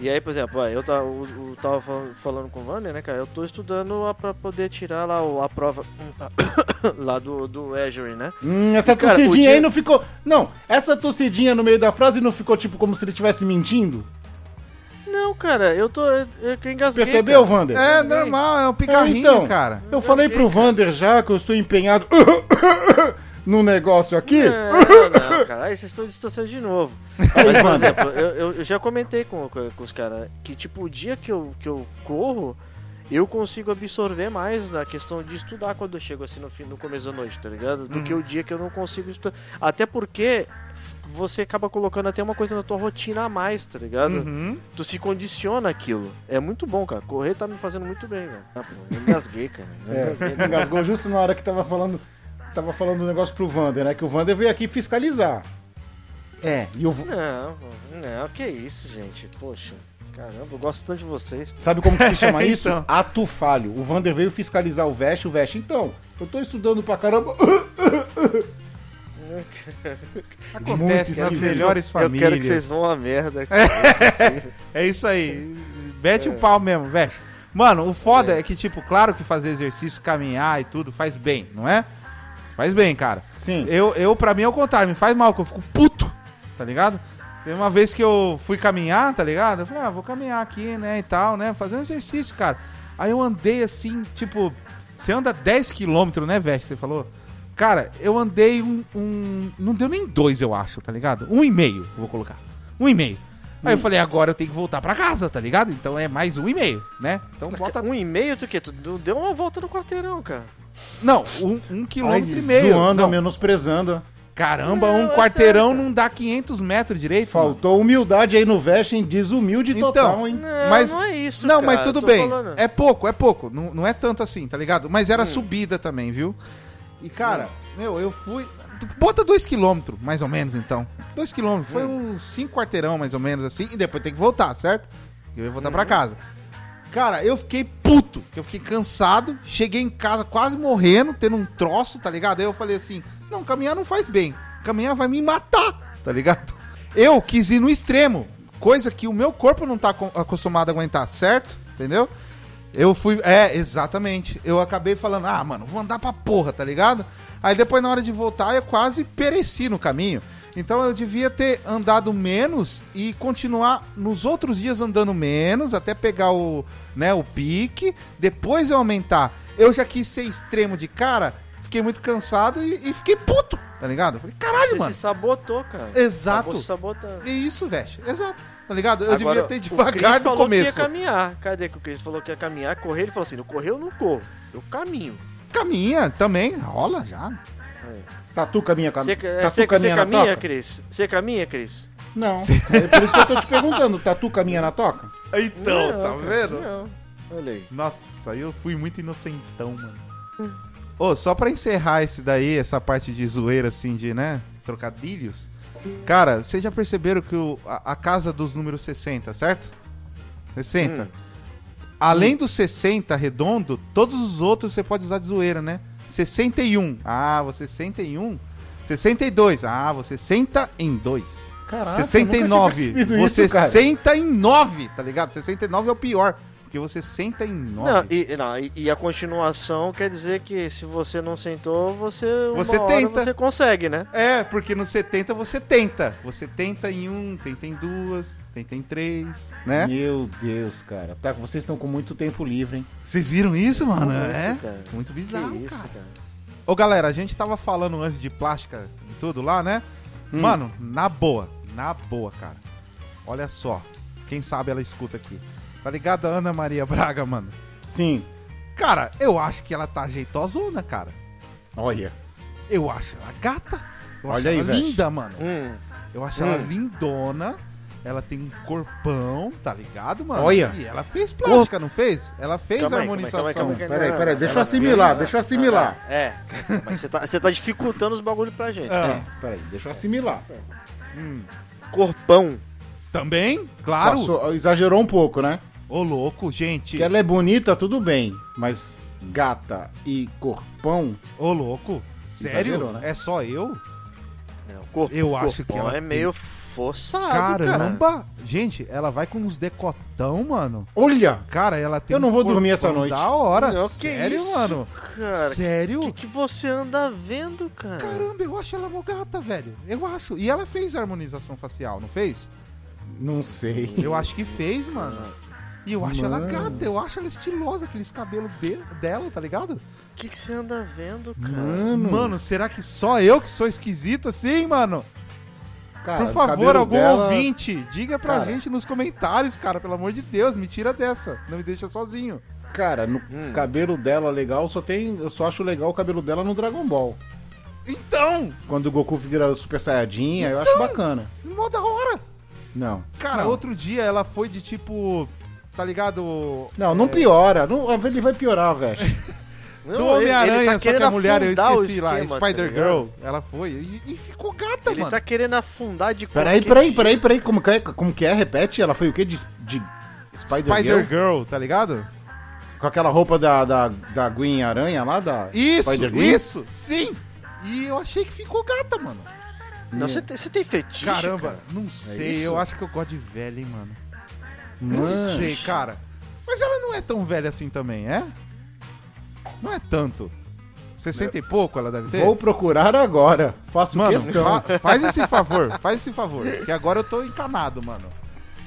E aí por exemplo eu tava, o- tava fal- falando com o Wander né cara eu tô estudando a- pra poder tirar lá a prova lá do do Azure né Hum, essa Cara, tossidinha dia- aí não ficou. Não, essa tossidinha no meio da frase não ficou tipo como se ele estivesse mentindo. não cara eu tô eu, eu engasguei Percebeu, cara. Vander? É normal, é um picarrinho, então. cara. Eu falei pro Vander já que eu estou empenhado no negócio aqui. Não, não, cara. Aí vocês estão distorcendo de novo. Mas, por exemplo, eu, eu- eu já comentei com, com, os caras que, tipo, o dia que eu, que eu corro, eu consigo absorver mais na questão de estudar quando eu chego assim no, fim, no começo da noite, tá ligado? Do que o dia que eu não consigo estudar. Até porque você acaba colocando até uma coisa na tua rotina a mais, tá ligado? Uhum. Tu se condiciona aquilo. É muito bom, cara. Correr tá me fazendo muito bem, velho. Ah, pô, eu engasguei, cara. Eu É, engasguei. engasgou justo na hora que tava falando. Tava falando um negócio pro Vander, né? Que o Vander veio aqui fiscalizar. É, e o. Não, não, que isso, gente. Poxa, caramba, eu gosto tanto de vocês. Sabe como que se chama isso? Então. Ato falho. O Vander veio fiscalizar o Vest, o Vest, então, eu tô estudando pra caramba. Acontece nas melhores Eu famílias. quero que vocês vão a merda. É isso aí. Mete o pau mesmo, velho. Mano, o foda é. que, tipo, claro que fazer exercício, caminhar e tudo faz bem, não é? Faz bem, cara. Sim. Eu, eu pra mim, é o contrário, me faz mal, que eu fico puto, tá ligado? Tem uma vez que eu fui caminhar, tá ligado? Eu falei, ah, vou caminhar aqui, né, e tal, né? Fazer um exercício, cara. Aí eu andei assim, tipo, você anda 10 km, né, Veste? Você falou? Cara, eu andei um, um- Não deu nem dois, eu acho, tá ligado? Um e meio, vou colocar. Um e meio. Aí eu falei, agora eu tenho que voltar pra casa, tá ligado? Então é mais um e meio, né? Então bota. Um e meio, tu que? Tu deu uma volta no quarteirão, cara. Não, um, um Ai, quilômetro e meio. zoando, Não, menosprezando. Caramba, Não, um é quarteirão não dá 500 metros direito. mano. Faltou humildade aí no Vesting, desumilde Então, total, hein? Não, Mas- não é isso, Não, cara, mas tudo bem. falando. É pouco, é pouco. Não, não é tanto assim, tá ligado? Mas era subida também, viu? E, cara, meu, eu fui. Bota 2km, mais ou menos, então. 2km. Foi uns 5 quarteirão, mais ou menos, assim. E depois tem que voltar, certo? Eu ia voltar pra casa. Cara, eu fiquei puto, que eu fiquei cansado. Cheguei em casa quase morrendo, tendo um troço, tá ligado? Aí eu falei assim: não, caminhar não faz bem. Caminhar vai me matar, tá ligado? Eu quis ir no extremo, coisa que o meu corpo não tá co- acostumado a aguentar, certo? Entendeu? Eu fui. É, exatamente. Eu acabei falando, ah, mano, vou andar pra porra, tá ligado? Aí depois, na hora de voltar, eu quase pereci no caminho. Então eu devia ter andado menos e continuar nos outros dias andando menos, até pegar o, né, o pique, depois eu aumentar. Eu já quis ser extremo de cara, fiquei muito cansado e, e fiquei puto, tá ligado? Eu falei, caralho, Você mano. se sabotou, cara. Exato. Acabou se sabotando. É isso, velho. Exato. Tá ligado? Eu Agora, devia ter o Chris devagar no falou que ia começo. caminhar. Cadê que o Chris falou que ia caminhar? Correr, ele falou assim, não correr eu não corro. Eu caminho. Caminha também, rola já. Tatu caminha, cam... Você, é, tatu você, caminha você na caminha, toca? Cris? Você caminha, Cris? Não. É por isso que eu tô te perguntando, tatu caminha na toca? Então, Não, tá vendo? Não. Olha aí. Nossa, eu fui muito inocentão, mano. Ô, só pra encerrar esse daí, essa parte de zoeira, assim, de, né, trocadilhos. Cara, vocês já perceberam que o, a, a casa dos números 60, certo? 60. Hum. Além do 60 redondo, todos os outros você pode usar de zoeira, né? 61. Ah, você 61. 62. Ah, você senta em 2. Caraca, 69. eu nunca tinha percebido Você isso, senta em 9, tá ligado? 69 é o pior. Porque você senta em 9. Não, e, não, e, e a continuação quer dizer que se você não sentou, você. uma Você hora tenta. Você consegue, né? É, porque no 70 você tenta. Você tenta em um, tenta em duas, tenta em três, né? Meu Deus, cara. Tá, vocês estão com muito tempo livre, hein? Vocês viram isso, mano? isso, é? cara? Muito Que bizarro, isso, cara. cara. Ô, galera, a gente tava falando antes de plástica e tudo lá, né? Mano, na boa, na boa, cara. Olha só. Quem sabe ela escuta aqui. Tá ligado a Ana Maria Braga, mano? Sim. Cara, eu acho que ela tá jeitosona, cara. Olha. Eu acho ela gata. Eu Olha acho aí, ela velho. linda, mano. Hum. Eu acho ela Hum. lindona. Ela tem um corpão, tá ligado, mano? Olha. E ela fez plástica, não fez? Ela fez Calma aí, harmonização. aí, calma aí, calma aí. Peraí, peraí, deixa eu Ela assimilar, fez- deixa eu assimilar. É, mas você tá, você tá dificultando os bagulhos pra gente. Ah. né? Peraí, deixa eu assimilar. Corpão. Também? Claro. Passou- exagerou um pouco, né? Ô, louco, gente. Que ela é bonita, tudo bem. Mas gata e corpão. Ô, louco. Sério? Exagerou, né? É só eu? Não, corpo, Eu acho que ela é meio forçado, cara. Caramba! Gente, ela vai com uns decotão, mano. Olha! Cara, ela tem Eu não um vou dormir essa noite. Da hora. Não, que Sério, isso, mano? Cara, Sério? o que, que você anda vendo, cara? Caramba, eu acho ela mó gata, velho. Eu acho. E ela fez harmonização facial, não fez? Não sei. Eu acho que fez, mano. E eu acho ela Mano. gata, eu acho ela estilosa, aqueles cabelos de- dela, tá ligado? O que, que você anda vendo, cara? Mano, Mano, será que só eu que sou esquisito assim, mano? cara, Por favor, algum dela- ouvinte, diga pra Cara. gente nos comentários, cara, pelo amor de Deus, me tira dessa, não me deixa sozinho. Cara, no Hum. cabelo dela legal, só tem. Eu só acho legal o cabelo dela no Dragon Ball. Então, Quando o Goku vira Super Saiyajin, aí eu Então. acho bacana. mó da hora. Não. Cara, não. outro dia ela foi de tipo, tá ligado? Não, não piora. Não, ele vai piorar, velho. Não, Do ele- Homem-Aranha, ele tá só que a mulher, eu esqueci lá, esquema, tá Spider-Girl, ligado? ela foi e, e ficou gata, Ele mano. tá querendo afundar de Peraí, peraí, peraí, peraí. Como que é? Como que é? Repete. Ela foi o quê? De, de Spider-Girl? Spider-Girl, tá ligado? Com aquela roupa da, da, da Gwen Aranha lá, da Isso, isso, sim. E eu achei que ficou gata, mano. Não, você tem, você tem fetiche, Caramba, cara? não sei, isso? eu acho que eu gosto de velha, hein, mano. Não sei, cara. Mas ela não é tão velha assim também, é? Não é tanto. 60 e pouco ela deve ter? Vou procurar agora. Faço Mano, questão. fa- faz esse favor, faz esse favor. Que agora eu tô encanado, mano.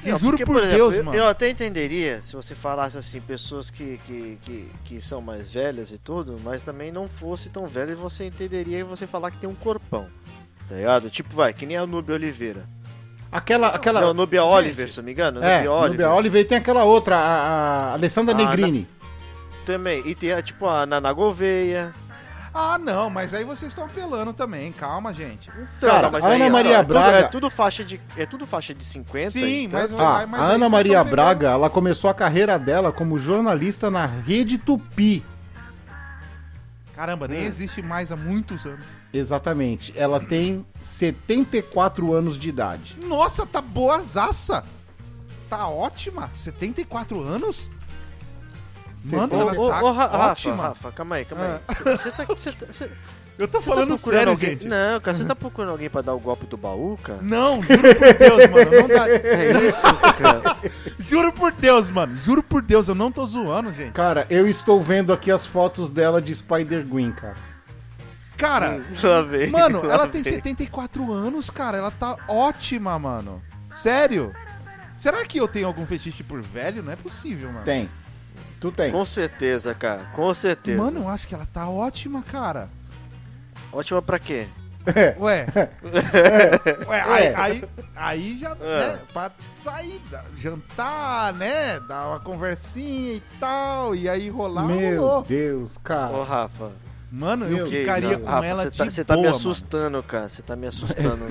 E Não, juro porque, por, exemplo, Deus, eu, mano. Eu até entenderia se você falasse assim, pessoas que, que, que, que são mais velhas e tudo, mas também não fosse tão velha e você entenderia e você falar que tem um corpão. Tá ligado? Tipo, vai, que nem a Nubia Oliveira. Aquela. aquela Não, Nubia Oliver, se não me engano. é, Nubia Oliver. Nubia Oliver e tem aquela outra, a, a Alessandra Ah, Negrini. Também. E tem, a, tipo, a Nana Gouveia. Ah, não, mas aí vocês estão apelando também. Calma, gente. Então, Cara, a aí, Ana ó, Maria é tudo- Braga- É tudo faixa de, é tudo faixa de 50. Sim, então- mas, Ah, mas a aí Ana Maria Braga, ela começou a carreira dela como jornalista na Rede Tupi. Caramba, nem existe mais há muitos anos. Exatamente. Ela tem 74 anos de idade. Nossa, tá boazaça. Tá ótima. 74 anos? Mano, Ô, ela ô, tá ô, Ra- Rafa, ótima. Rafa, calma aí, calma aí. Você tá, você tá, você- Eu tô você tá falando procurando sério, alguém... gente. Não, cara, você tá procurando alguém pra dar o golpe do baú, cara? Não, juro por Deus, mano. Não dá... É isso, cara. Juro por Deus, mano. Juro por Deus, eu não tô zoando, gente. Cara, eu estou vendo aqui as fotos dela de Spider-Gwen, cara. Cara, vem, mano, ela tem vem. 74 anos, cara. Ela tá ótima, mano. Sério? Será que eu tenho algum fetiche por velho? Não é possível, mano. Tem. Tu tem. Com certeza, cara. Com certeza. Mano, eu acho que ela tá ótima, cara. Ótima pra quê? Ué. Ué, É. aí, aí, aí já, né, pra sair, jantar, né, dar uma conversinha e tal, e aí rolar, Meu rolou. Deus, Ô, cara. Rafa. Mano, eu Meu ficaria Deus, com Rafa, ela você de tá, você tá me mano. assustando, cara. Você tá me assustando.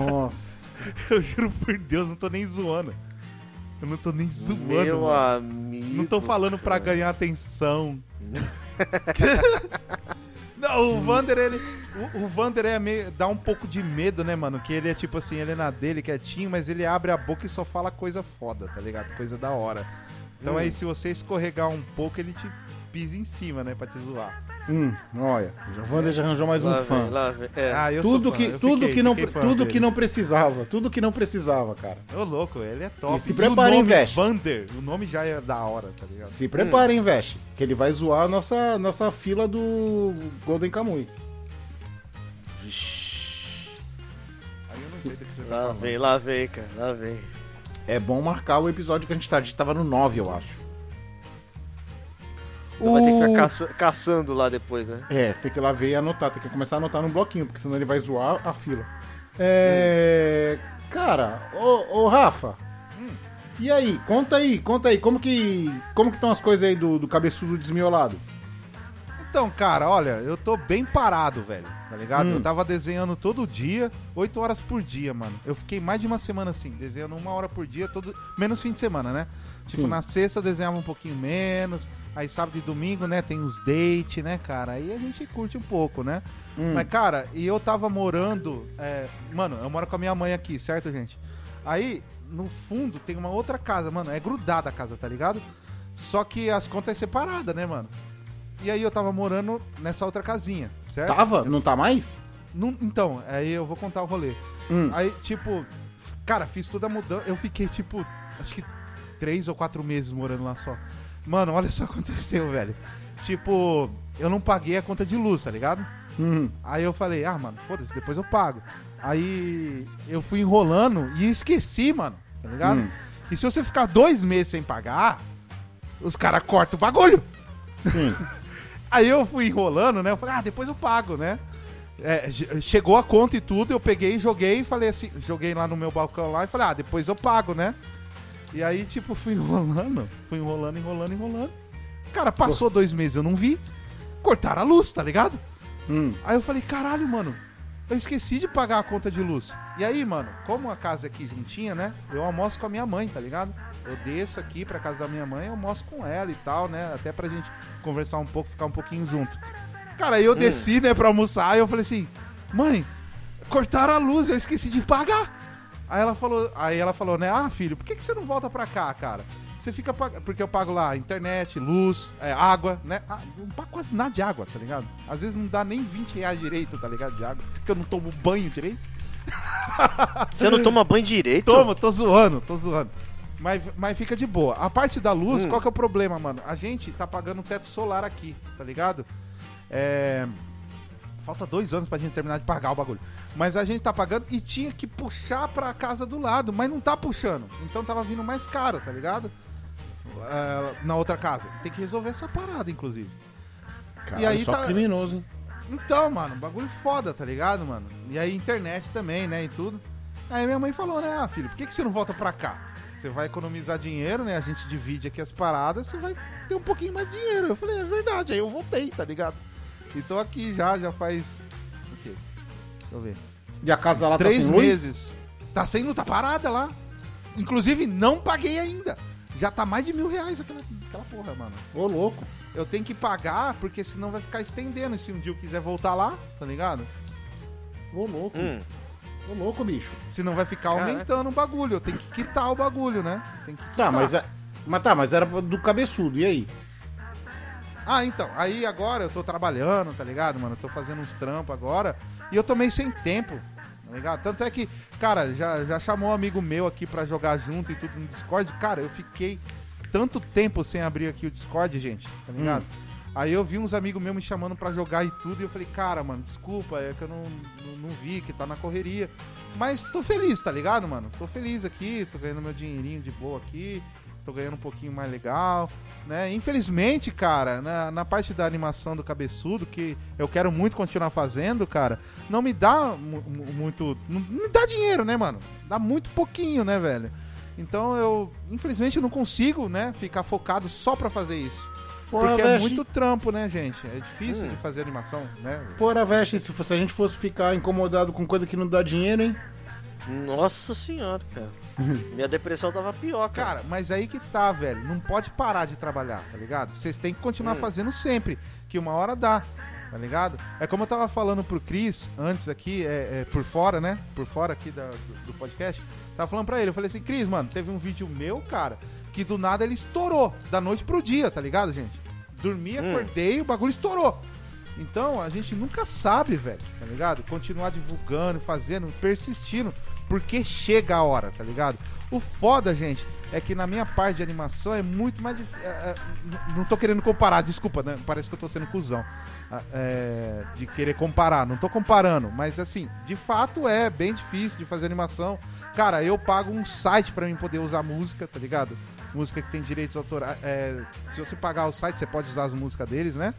Nossa. Eu juro por Deus, não tô nem zoando. Eu não tô nem zoando, Meu mano. amigo. Não tô falando pra cara. ganhar atenção. Não, o Vander, ele. O, o Vander é meio. dá um pouco de medo, né, mano? Que ele é tipo assim, ele é na dele, quietinho, mas ele abre a boca e só fala coisa foda, tá ligado? Coisa da hora. Então Hum. aí, se você escorregar um pouco, ele te pisa em cima, né? Pra te zoar. Hum, olha. O Wander já arranjou mais um Lá fã. vem, lá vem. É. Ah, eu sou Tudo fã, que, eu tudo fiquei- que não, tudo que não precisava, tudo que não precisava, cara. Ô, louco, ele é top. E se prepara, nome investe. Vander, o nome já é da hora, tá ligado? Se prepara, hein, Veste, que ele vai zoar a nossa, nossa fila do Golden Kamui. Aí eu não sei do que você tá Lá falando. vem, lá vem, cara. Lá vem. É bom marcar o episódio que a gente tá. A gente tava no 9, eu acho. Então Vai ter que O- ficar caça- caçando lá depois, né? É, tem que ir lá ver e anotar, tem que começar a anotar num bloquinho, porque senão ele vai zoar a fila. É. Cara, ô, ô Rafa. E aí, conta aí, conta aí, como que. Como que estão as coisas aí do, do cabeçudo desmiolado? Então, cara, olha, eu tô bem parado, velho. Tá ligado? Hum. Eu tava desenhando todo dia, 8 horas por dia, mano. Eu fiquei mais de uma semana assim, desenhando uma hora por dia, todo menos fim de semana, né? Tipo, Sim. na sexta eu desenhava um pouquinho menos, aí sábado e domingo, né, tem os dates, né, cara? Aí a gente curte um pouco, né? Hum. Mas, cara, e eu tava morando. é, Mano, eu moro com a minha mãe aqui, certo, gente? Aí, no fundo, tem uma outra casa, mano. É grudada a casa, tá ligado? Só que as contas é separada, né, mano? E aí eu tava morando nessa outra casinha, certo? Tava? Não tá mais? Não- então, aí eu vou contar o rolê. Hum. Aí, tipo, cara, fiz toda a mudança. Eu fiquei, tipo, acho que três ou quatro meses morando lá só. Mano, olha só o que aconteceu, velho. Tipo, eu não paguei a conta de luz, tá ligado? Hum. Aí eu falei, ah, mano, foda-se, depois eu pago. Aí eu fui enrolando e esqueci, mano, tá ligado? Hum. E se você ficar dois meses sem pagar, os caras cortam o bagulho. Sim. Aí eu fui enrolando, né? Eu falei, ah, depois eu pago, né? É, che- chegou a conta e tudo, eu peguei e joguei e falei assim, joguei lá no meu balcão lá e falei, ah, depois eu pago, né? E aí, tipo, fui enrolando, fui enrolando, enrolando, enrolando. Cara, passou dois meses, eu não vi. Cortaram a luz, tá ligado? Hum. Aí eu falei, caralho, mano, eu esqueci de pagar a conta de luz. E aí, mano, como a casa é aqui juntinha, né? Eu almoço com a minha mãe, tá ligado? Eu desço aqui pra casa da minha mãe, eu almoço com ela e tal, né? Até pra gente conversar um pouco, ficar um pouquinho junto. Cara, aí eu desci, né, pra almoçar e eu falei assim, mãe, cortaram a luz, eu esqueci de pagar. Aí ela falou, aí ela falou, né, ah, filho, por que, que você não volta pra cá, cara? Você fica pagando, porque eu pago lá internet, luz, é, água, né? Ah, não pago quase nada de água, tá ligado? Às vezes não dá nem 20 reais direito, tá ligado? De água, porque eu não tomo banho direito. Você não toma banho direito? Toma, tô zoando, tô zoando. Mas, mas fica de boa. A parte da luz, Hum. qual que é o problema, mano? A gente tá pagando teto solar aqui, tá ligado? É. Falta dois anos pra gente terminar de pagar o bagulho. Mas a gente tá pagando e tinha que puxar pra casa do lado, mas não tá puxando. Então tava vindo mais caro, tá ligado? É, na outra casa. Tem que resolver essa parada, inclusive. Cara, E aí só tá- criminoso, hein? Então, mano, bagulho foda, tá ligado, mano? E aí internet também, né, e tudo. Aí minha mãe falou, né, ah, filho, por que, que você não volta pra cá? Você vai economizar dinheiro, né? A gente divide aqui as paradas, você vai ter um pouquinho mais de dinheiro. Eu falei, é verdade. Aí eu voltei, tá ligado? E tô aqui já, já faz. O quê? Deixa eu ver. E a casa lá Três tá sem luz? meses. Tá sem tá parada lá. Inclusive, não paguei ainda. Já tá mais de mil reais aquela, aquela porra, mano. Ô, louco. Eu tenho que pagar, porque senão vai ficar estendendo. E se um dia eu quiser voltar lá, tá ligado? Ô, louco. Hum. Ô, louco, bicho. Senão vai ficar Caraca. aumentando o bagulho. Eu tenho que quitar o bagulho, né? Tem que Tá, quitar. mas, é... mas tá, mas era do cabeçudo, e aí? Ah, então. Aí agora eu tô trabalhando, tá ligado, mano? Eu tô fazendo uns trampos agora. E eu tô meio sem tempo, tá ligado? Tanto é que, cara, já, já chamou um amigo meu aqui pra jogar junto e tudo no Discord. Cara, eu fiquei tanto tempo sem abrir aqui o Discord, gente, tá ligado? Aí eu vi uns amigos meus me chamando pra jogar e tudo. E eu falei, cara, mano, desculpa, é que eu não, não, não vi, que tá na correria. Mas tô feliz, tá ligado, mano? Tô feliz aqui, tô ganhando meu dinheirinho de boa aqui. Tô ganhando um pouquinho mais legal, né? Infelizmente, cara, na, na parte da animação do cabeçudo, que eu quero muito continuar fazendo, cara, não me dá mu- mu- muito. Não me dá dinheiro, né, mano? Dá muito pouquinho, né, velho? Então eu, infelizmente, não consigo, né, ficar focado só pra fazer isso. Porra, Porque é muito trampo, né, gente? É difícil Hum. de fazer animação, né? Porra, veste, se a gente fosse ficar incomodado com coisa que não dá dinheiro, hein? Nossa senhora, cara. Minha depressão tava pior, cara. Cara, mas aí que tá, velho. Não pode parar de trabalhar, tá ligado? Vocês têm que continuar Hum. fazendo sempre, que uma hora dá, tá ligado? É como eu tava falando pro Cris antes aqui, é, é, por fora, né? Por fora aqui da- do, do podcast. Tava falando pra ele, eu falei assim, Cris, mano, teve um vídeo meu, cara, que do nada ele estourou, da noite pro dia, tá ligado, gente? Dormi, Hum. acordei, o bagulho estourou. Então, a gente nunca sabe, velho, tá ligado? Continuar divulgando, fazendo, persistindo, porque chega a hora, tá ligado? O foda, gente, é que na minha parte de animação é muito mais difícil. não tô querendo comparar, desculpa, né? Parece que eu tô sendo cuzão. Ah, é, de querer comparar, não tô comparando, mas assim, de fato é bem difícil de fazer animação. Cara, eu pago um site pra mim poder usar música, tá ligado? Música que tem direitos autorais. é, se você pagar o site, você pode usar as músicas deles, né?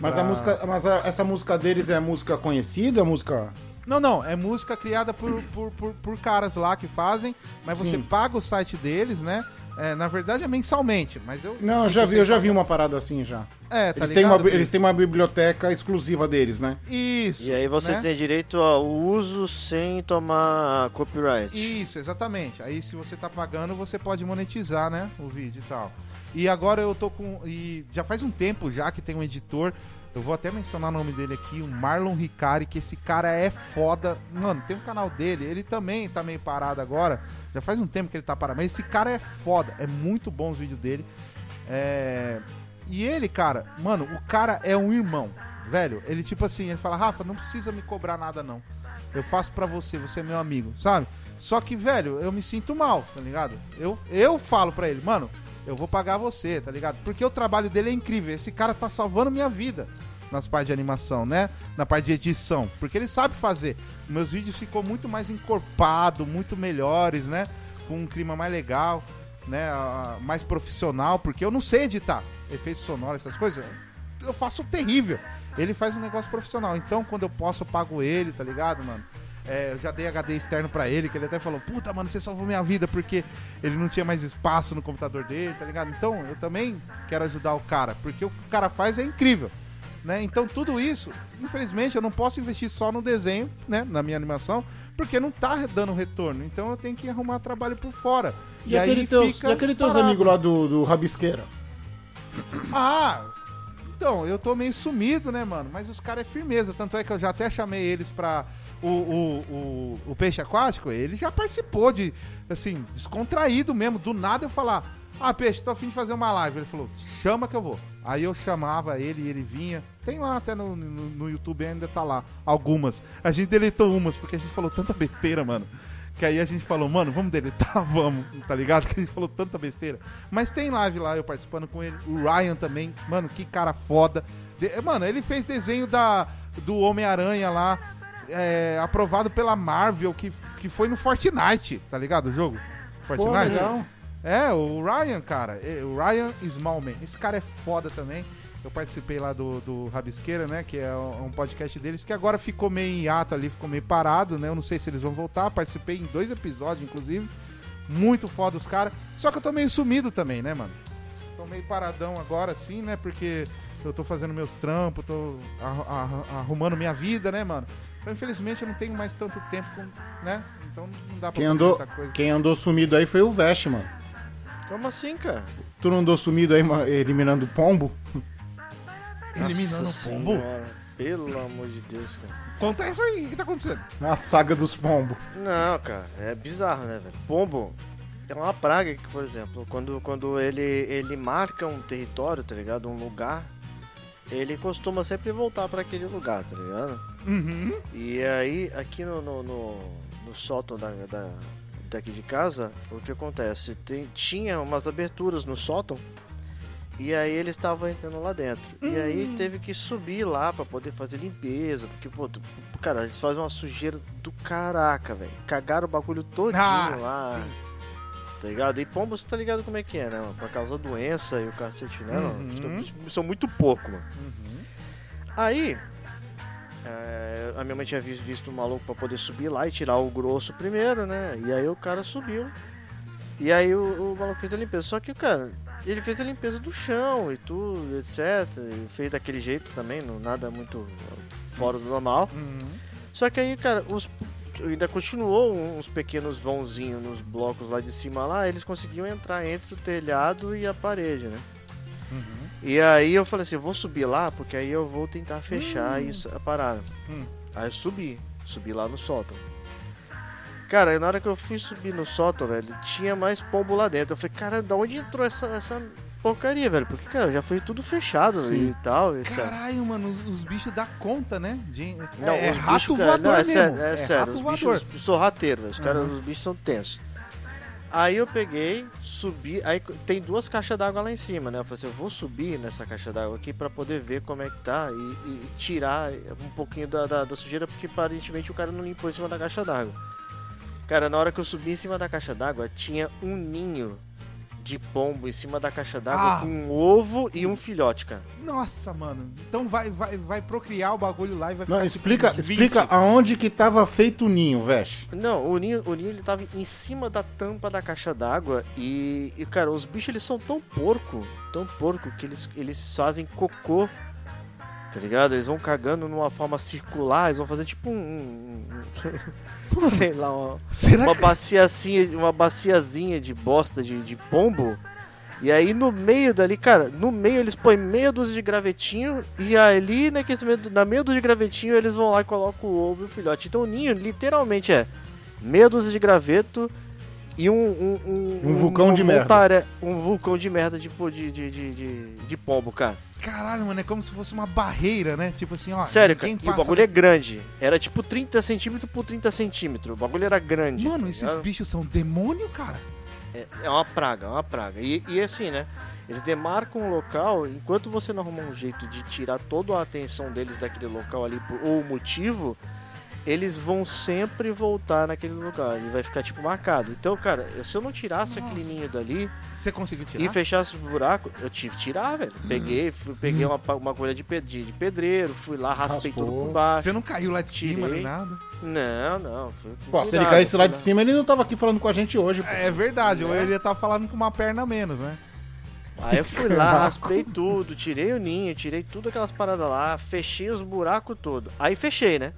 Mas, Pra- a música, mas a- essa música deles é música conhecida, música. Não, não, é música criada por, por, por, por caras lá que fazem, mas você Sim. paga o site deles, né? É, na verdade é mensalmente, mas eu. Não, eu já vi, eu já vi uma parada assim já. É, tá Eles têm, uma, ligado, eles têm uma biblioteca exclusiva deles, né? Isso. E aí você né? tem direito ao uso sem tomar copyright. Isso, exatamente. Aí se você tá pagando, você pode monetizar, né? O vídeo e tal. E agora eu tô com. E já faz um tempo já que tem um editor. Eu vou até mencionar o nome dele aqui, o Marlon Ricari, que esse cara é foda. Mano, tem um canal dele, ele também tá meio parado agora. Já faz um tempo que ele tá parado, mas esse cara é foda. É muito bom os vídeos dele. É... E ele, cara, mano, o cara é um irmão, velho. Ele, tipo assim, ele fala, Rafa, não precisa me cobrar nada, não. Eu faço pra você, você é meu amigo, sabe? Só que, velho, eu me sinto mal, tá ligado? Eu, eu falo pra ele, mano, eu vou pagar você, tá ligado? Porque o trabalho dele é incrível. Esse cara tá salvando minha vida nas partes de animação, né? Na parte de edição. Porque ele sabe fazer. Meus vídeos ficou muito mais encorpado, muito melhores, né? Com um clima mais legal, né? Mais profissional, porque eu não sei editar efeitos sonoros, essas coisas. Eu faço terrível. Ele faz um negócio profissional. Então, quando eu posso, eu pago ele, tá ligado, mano? É, eu já dei HD externo pra ele, que ele até falou, puta, mano, você salvou minha vida, porque ele não tinha mais espaço no computador dele, tá ligado? Então, eu também quero ajudar o cara, porque o que o cara faz é incrível. Né? Então tudo isso, infelizmente, eu não posso investir só no desenho, né, na minha animação, porque não tá dando retorno. Então eu tenho que arrumar trabalho por fora. E, aquele teus, e aquele teus amigos lá do, do Rabisqueira? Ah, então, eu tô meio sumido, né, mano? Mas os caras é firmeza. Tanto é que eu já até chamei eles pra. O, o, o, o Peixe Aquático, ele já participou de, assim, descontraído mesmo. Do nada eu falar: Ah, Peixe, tô afim de fazer uma live. Ele falou: Chama que eu vou. Aí eu chamava ele e ele vinha. Tem lá até no, no, no YouTube ainda tá lá. Algumas. A gente deletou umas porque a gente falou tanta besteira, mano. Que aí a gente falou, mano, vamos deletar, vamos, tá ligado? Que a gente falou tanta besteira. Mas tem live lá, eu participando com ele. O Ryan também, mano, que cara foda. De- mano, ele fez desenho da, do Homem-Aranha lá, é, aprovado pela Marvel, que, que foi no Fortnite, tá ligado? O jogo? Pô, Fortnite? legal. É, o Ryan, cara. é, O Ryan Smallman. Esse cara é foda também. Eu participei lá do, do Rabisqueira, né? Que é um podcast deles, que agora ficou meio em hiato ali, ficou meio parado, né? Eu não sei se eles vão voltar. Participei em dois episódios, inclusive. Muito foda os caras. Só que eu tô meio sumido também, né, mano? Tô meio paradão agora, assim, né? Porque eu tô fazendo meus trampos, tô arru- arru- arrumando minha vida, né, mano? Então, infelizmente, eu não tenho mais tanto tempo, com, né? Então não dá pra Quem fazer andou, muita coisa. quem andou sumido aí foi o Vest, mano. Como assim, cara? Tu não andou sumido aí eliminando o pombo? Eliminando o pombo? Senhora, Pelo amor de Deus, cara. Conta isso aí, o que tá acontecendo? A saga dos pombos. Não, cara, é bizarro, né, velho? Pombo é uma praga que, por exemplo, quando, quando ele, ele marca um território, tá ligado? Um lugar, ele costuma sempre voltar pra aquele lugar, tá ligado? Uhum. E aí, aqui no, no, no, no sótão da, da, daqui de casa, o que acontece? Tem, tinha umas aberturas no sótão e aí eles estavam entrando lá dentro. E aí teve que subir lá pra poder fazer limpeza, porque, pô, tu- cara, eles fazem uma sujeira do caraca, velho. Cagaram o bagulho todinho Ah, lá. Tá ligado? E pombo, você tá ligado como é que é, né? mano? Pra causar doença e o cacete, né? Uhum. São- São muito pouco, mano. Aí, é, a minha mãe tinha visto, visto um maluco pra poder subir lá e tirar o grosso primeiro, né? E aí o cara subiu. E aí o, o maluco fez a limpeza. Só que, cara, ele fez a limpeza do chão e tudo, etc. E fez daquele jeito também, não, nada muito fora do normal. Uhum. Só que aí, cara, os, ainda continuou uns pequenos vãozinhos nos blocos lá de cima lá, eles conseguiam entrar entre o telhado e a parede, né? Uhum. E aí eu falei assim, eu vou subir lá, porque aí eu vou tentar fechar isso, a parada. Hum. Aí eu subi, subi lá no sótão. Cara, aí na hora que eu fui subir no sótão, velho, tinha mais pombo lá dentro. Eu falei, cara, da onde entrou essa, essa porcaria, velho? Porque, cara, já foi tudo fechado Sim. e tal. E. Caralho, mano, os, os bichos dá conta, né? De, Não, é, é os rato bichos, cara, voador não, é mesmo. sério, é, é sério, rato os voador. bichos sorrateiros, velho. Os caras, Uhum. os bichos são tensos. Aí eu peguei, subi, aí tem duas caixas d'água lá em cima, né? Eu falei assim, eu vou subir nessa caixa d'água aqui pra poder ver como é que tá e, e tirar um pouquinho da, da, da sujeira, porque aparentemente o cara não limpou em cima da caixa d'água. Cara, na hora que eu subi em cima da caixa d'água, tinha um ninho de pombo em cima da caixa d'água Ah. com um ovo e um filhote, cara. Nossa, mano. Então vai, vai, vai procriar o bagulho lá e vai Não, ficar explica, uns 20. explica aonde que tava feito o ninho, Vest. Não, o ninho, o ninho ele tava em cima da tampa da caixa d'água e, e, cara, os bichos eles são tão porco, tão porco que eles, eles fazem cocô, tá ligado? Eles vão cagando numa forma circular, eles vão fazer tipo um, um- um- sei lá, uma, uma que... baciazinha, uma baciazinha de bosta de, de pombo. E aí no meio dali, cara, no meio eles põem meia dúzia de gravetinho e ali naquele meio, na meia dúzia de gravetinho eles vão lá e colocam o ovo e o filhote. Então o ninho literalmente é meia dúzia de graveto e um um, Um vulcão de merda. montare- um vulcão de merda tipo de, de, de, de, de pombo, cara. Caralho, mano, é como se fosse uma barreira, né? Tipo assim, ó. Sério, cara, ninguém e o passa- bagulho é grande. Era tipo 30 centímetros por 30 centímetros. O bagulho era grande. Mano, tá esses ligado? bichos são demônio, cara. É, é uma praga, é uma praga. E, e assim, né? Eles demarcam o local, enquanto você não arrumar um jeito de tirar toda a atenção deles daquele local ali, por- ou o motivo, eles vão sempre voltar naquele lugar. E vai ficar, tipo, marcado. Então, cara, se eu não tirasse aquele Nossa. ninho dali Você conseguiu tirar? e fechasse o buraco, eu tive que tirar, velho. Peguei, fui- peguei uma, uma colher de, de, pedreiro, fui lá, raspei Raspou. tudo por baixo. Você não caiu lá de cima Tirei. nem nada? Não, não. Pô, se ele caísse lá de cima, ele não tava aqui falando com a gente hoje, pô. É verdade, ou É. ele ia estar falando com uma perna a menos, né? Aí eu fui lá, raspei tudo, tirei o ninho, tirei tudo aquelas paradas lá, fechei os buracos todos. Aí fechei, né?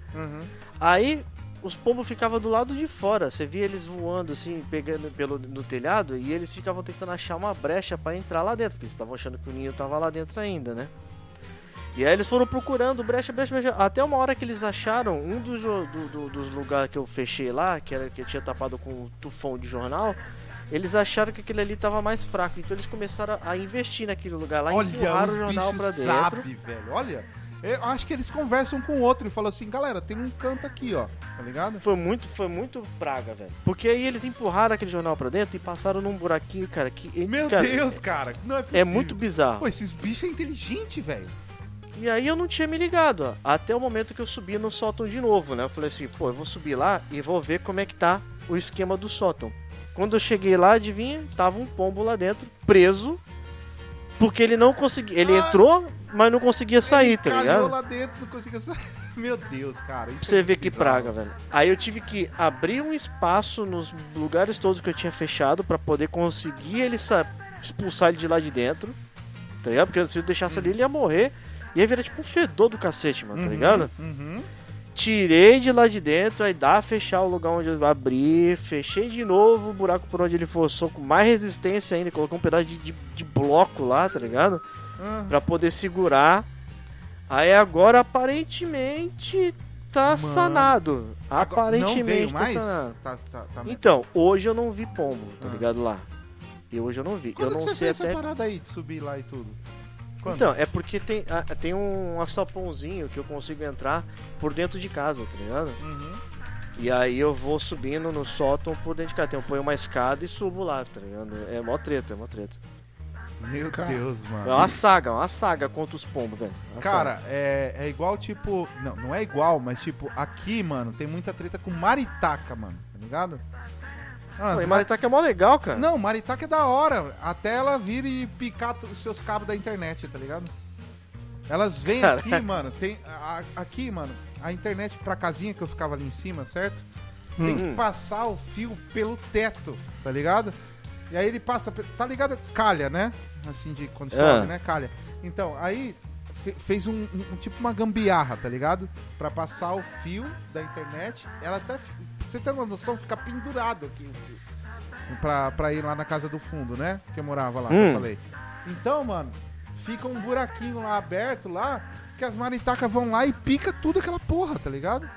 Aí os pombos ficavam do lado de fora. Você via eles voando assim, pegando pelo no telhado e eles ficavam tentando achar uma brecha pra entrar lá dentro, porque eles estavam achando que o ninho tava lá dentro ainda, né? E aí eles foram procurando brecha, brecha, brecha. Até uma hora que eles acharam um dos, do- do- dos lugares que eu fechei lá, que era que eu tinha tapado com um tufão de jornal. Eles acharam que aquele ali tava mais fraco, então eles começaram a investir naquele lugar lá, Olha, empurraram os o jornal pra dentro. sabem, velho. Olha, eu acho que eles conversam com o outro e falam assim, galera, tem um canto aqui, ó. Tá ligado? Foi muito, foi muito praga, velho. Porque aí eles empurraram aquele jornal pra dentro e passaram num buraquinho, cara, que Meu cara, Deus, cara. Não é possível. é muito bizarro. Pô, esses bichos é inteligente, velho. E aí eu não tinha me ligado, ó, até o momento que eu subi no sótão de novo, né? Eu falei assim, pô, eu vou subir lá e vou ver como é que tá o esquema do sótão. Quando eu cheguei lá, adivinha? Tava um pombo lá dentro, preso, porque ele não conseguia. Ele Ah. entrou, mas não conseguia sair, tá Calhou ligado? lá dentro, não conseguia sair. Meu Deus, cara. Isso você é ver que praga, velho. Aí eu tive que abrir um espaço nos lugares todos que eu tinha fechado pra poder conseguir ele sa- expulsar ele de lá de dentro. Tá ligado? Porque se eu deixasse ali, ele ia morrer. E aí virar tipo um fedor do cacete, mano, tá ligado? Uhum. Tirei de lá de dentro, aí dá a fechar o lugar onde eu abri, fechei de novo o buraco por onde ele forçou, com mais resistência ainda, coloquei um pedaço de, de, de bloco lá, tá ligado? Ah, Pra poder segurar. Aí agora aparentemente tá Mano. sanado. Aparentemente não veio tá mais? sanado. Tá, tá, tá... Então, hoje eu não vi pombo, tá Ah. ligado lá? E hoje eu não vi. Quando eu não você sei fez até. essa parada aí de subir lá e tudo? Quando? Então, é porque tem, ah, tem um açapãozinho que eu consigo entrar por dentro de casa, tá ligado? Uhum. E aí eu vou subindo no sótão por dentro de casa. Então eu ponho uma escada e subo lá, tá ligado? É mó treta, é mó treta. Meu Cara. Deus, É mano. uma saga, uma saga contra os pombos, velho. Uma Cara, é, é igual, tipo. Não, não é igual, mas tipo, aqui, mano, tem muita treta com maritaca, mano. Tá ligado? Ah, Pô, Maritaca é mó legal, cara. Não, maritaca é da hora. Até ela vir e picar os seus cabos da internet, tá ligado? Elas vêm Caraca. aqui, mano. Tem. a- aqui, mano, a internet pra casinha que eu ficava ali em cima, certo? Tem que Hum. passar o fio pelo teto, tá ligado? E aí ele passa. Tá ligado? Calha, né? Assim, de quando chove, Ah. né? Calha. Então, aí fe- fez um, um- um tipo uma gambiarra, tá ligado? Pra passar o fio da internet. Ela até. Você ter uma noção, fica pendurado aqui o fio. Pra, pra ir lá na casa do fundo, né? Que eu morava lá, que eu Hum. falei. Então, mano, fica um buraquinho lá aberto lá, que as maritacas vão lá e pica tudo aquela porra, tá ligado?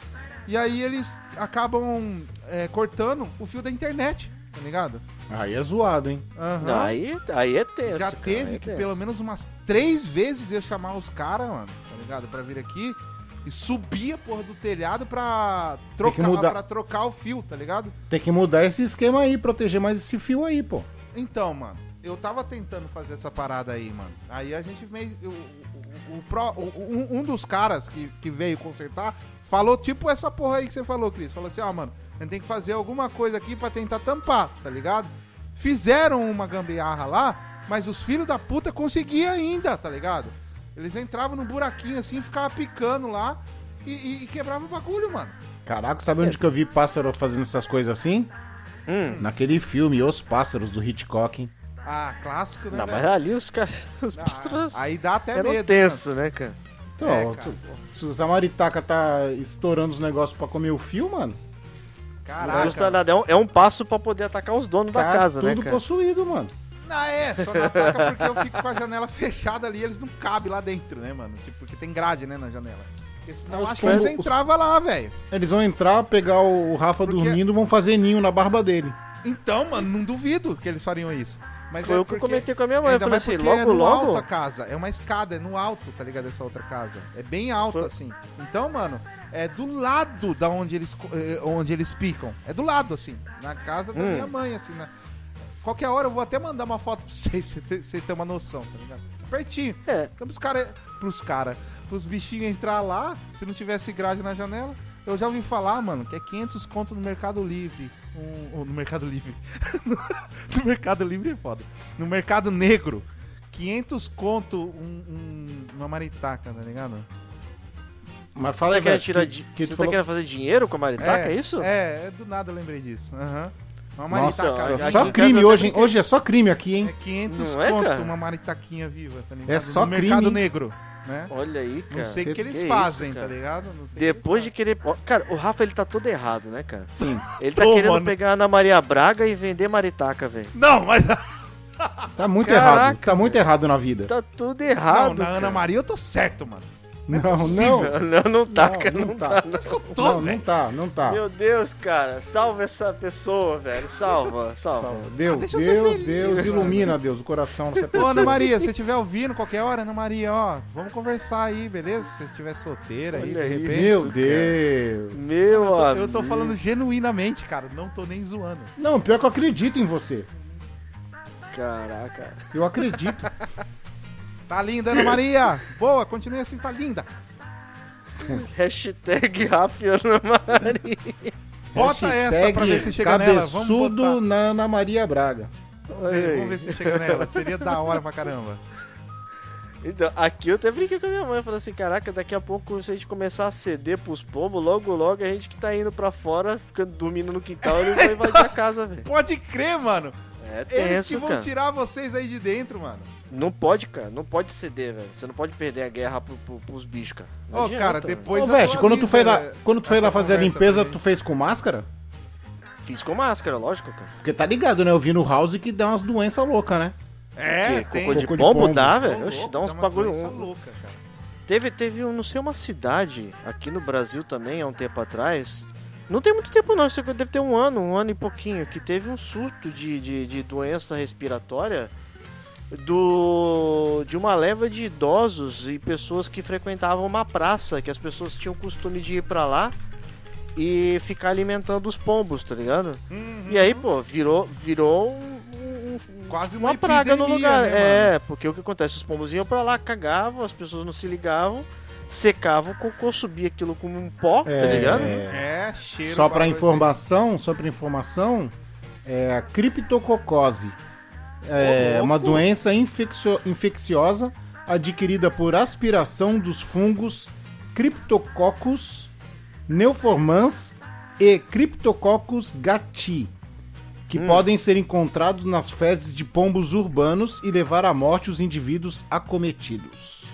E aí eles acabam é, cortando o fio da internet, tá ligado? Aí é zoado, hein? Aham. Aí, aí é tenso. Já cara, teve aí é que tenso. pelo menos umas três vezes eu chamar os caras, mano, tá ligado? Pra vir aqui e subir a porra do telhado pra trocar, pra trocar o fio, tá ligado? Tem que mudar esse esquema aí, proteger mais esse fio aí, pô. Então, mano, eu tava tentando fazer essa parada aí, mano. Aí a gente meio. O, um, um dos caras que, que veio consertar falou tipo essa porra aí que você falou, Cris. Falou assim: ó, mano, a gente tem que fazer alguma coisa aqui pra tentar tampar, tá ligado? Fizeram uma gambiarra lá, mas os filhos da puta conseguiam ainda, tá ligado? Eles entravam num buraquinho assim, ficavam picando lá e, e, e quebravam o bagulho, mano. Caraca, sabe onde que eu vi pássaro fazendo essas coisas assim? Hum. Naquele filme Os Pássaros, do Hitchcock, hein? Ah, clássico, né? Não, mas velho? ali os caras. Os Ah, pássaros aí dá até eram medo. tenso, né, cara? Então, É, ó, cara. se, se a maritaca tá estourando os negócios pra comer o fio, mano, Não Caraca. nada. É um, é um passo pra poder atacar os donos tá da casa, tudo né, cara? possuído, mano. Não, é, só não ataca porque eu fico com a janela fechada ali e eles não cabem lá dentro, né, mano? Tipo, porque tem grade, né, na janela. Porque senão Os acho que eles entravam lá, velho. Eles vão entrar, pegar o Rafa Porque- dormindo, vão fazer ninho na barba dele. Então, mano, não duvido que eles fariam isso. Mas Foi é o que eu comentei com a minha mãe. Eu Ainda falei mais assim, porque é logo, no logo. alto a casa. É uma escada, é no alto, tá ligado? Essa outra casa. É bem alto, Foi- assim. Então, mano, é do lado da onde eles, eh, onde eles picam. É do lado, assim. Na casa da Hum. minha mãe, assim. Na... Qualquer hora eu vou até mandar uma foto pra vocês, pra vocês terem- uma noção, tá ligado? Pertinho. É, Então pros caras. Pros caras. Pros bichinhos entrar lá, se não tivesse grade na janela. Eu já ouvi falar, mano, que é 500 conto no Mercado Livre. Um, no Mercado Livre. no Mercado Livre é foda. No Mercado Negro. 500 conto um- um- uma maritaca, tá ligado? Mas você fala tá aí, tirar que, que Você tá falou... querendo fazer dinheiro com a maritaca, é, isso? É, é, do nada eu lembrei disso. Aham. Uma Nossa, maritaca. aqui só em crime hoje, Hoje é só crime aqui, É hein? 500 Não é, conto cara? uma maritaquinha viva, tá ligado? É só no Mercado crime. Negro, né? Olha aí, cara. Não sei o que eles que isso, fazem, cara? tá ligado? Não Depois de querer. Cara, o Rafa ele tá todo errado, né, cara? Sim. Ele tá Tô, querendo mano. pegar a Ana Maria Braga e vender maritaca, velho. Não, mas Tá muito Caraca, errado. Tá muito errado na vida. Tá tudo não, errado. na Ana cara. Maria eu tô certo, mano. Não, não. Não, não tá, Não, cara. não Não, tá. tá. não. Eu tô, Não, tá, não tá. Meu Deus, cara. Salva essa pessoa, velho. Salva, salva. Salva. Deus, ser Deus, feliz, Deus, mano. ilumina, Deus, o coração dessa Ô, pessoa. Ana Maria, se você estiver ouvindo qualquer hora, Ana Maria, ó, vamos conversar aí, beleza? Se você estiver solteira aí, de Olha isso. repente. Meu cara. Deus. Meu Eu tô, amigo. eu tô falando genuinamente, cara, não tô nem zoando. Não, pior que eu acredito em você. Caraca. Eu acredito. Tá linda, Ana Maria! Boa, continue assim, tá linda. Hashtag Rafa Ana Maria. Bota essa pra ver se chega nela. Vamos Cabeçudo na Ana Maria Braga. É, Vamos ver se chega nela. Seria da hora pra caramba. Então, aqui eu até brinquei com a minha mãe, falei assim, caraca, daqui a pouco se a gente começar a ceder pros pombos, logo logo a gente que tá indo pra fora, ficando dormindo no quintal, eles vão invadir a casa, velho. Pode crer, mano. É Eles que tenso, vão cara. tirar vocês aí de dentro, mano. Não pode, cara, não pode ceder, velho. Você não pode perder a guerra pro, pro, pros bichos, cara. Ô, adianta, cara, depois. Ô, Veste, quando tu foi lá, quando tu foi lá fazer a limpeza, tu fez com máscara? Fiz com máscara, lógico, cara. Porque tá ligado, né? Eu vi no House que dá umas doenças loucas, né? É, Que tem. cocô de cocô de pombo, pombo. dá, velho. Dá uns umas bagulho. doença louca, cara. Teve, teve, um, não sei, uma cidade aqui no Brasil também, há um tempo atrás. Não tem muito tempo não, isso deve ter um ano, um ano e pouquinho, que teve um surto de, de, de doença respiratória do de uma leva de idosos e pessoas que frequentavam uma praça, que as pessoas tinham o costume de ir pra lá e ficar alimentando os pombos, tá ligado? Uhum. E aí, pô, virou, virou um, um- Quase uma, uma praga no lugar. né, é, porque o que acontece? Os pombos iam pra lá, cagavam, as pessoas não se ligavam, secavam, o cocô subia aquilo como um pó, tá ligado? É, cheiro. Só pra bagulho informação, só pra informação, é a criptococose. É uma doença infeccio- infecciosa adquirida por aspiração dos fungos Cryptococcus neoformans e Cryptococcus gatti, que podem ser encontrados nas fezes de pombos urbanos e levar à morte os indivíduos acometidos.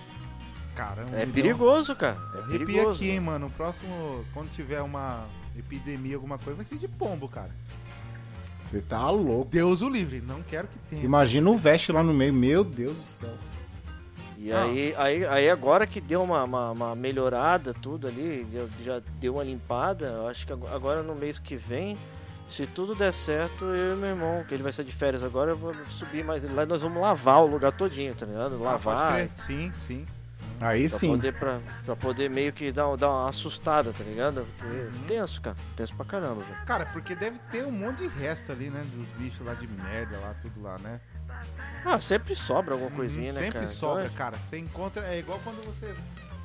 Caramba, É perigoso, cara. É Arrepia perigoso. aqui, hein, mano. O próximo, quando tiver uma epidemia, alguma coisa, vai ser de pombo, cara. Você tá louco. Deus o livre. Não quero que tenha. Imagina o veste lá no meio, meu Deus do céu. E Ah. aí, aí, aí agora que deu uma, uma, uma melhorada tudo ali, já, já deu uma limpada, eu acho que ago- agora no mês que vem, se tudo der certo, eu e meu irmão, que ele vai sair de férias agora, eu vou subir mais ele lá e nós vamos lavar o lugar todinho, tá ligado? Ah, pode Lavar. crer. Sim, sim. Aí Pra sim. poder, pra, pra poder meio que dar, dar uma assustada, tá ligado? Porque Uhum. tenso, cara. Tenso pra caramba, velho. Cara, porque deve ter um monte de resto ali, né? Dos bichos lá de merda, lá, tudo lá, né? Ah, sempre sobra alguma coisinha, Uhum, né, Sempre cara? sobra, Então, cara. Você encontra. É igual quando você,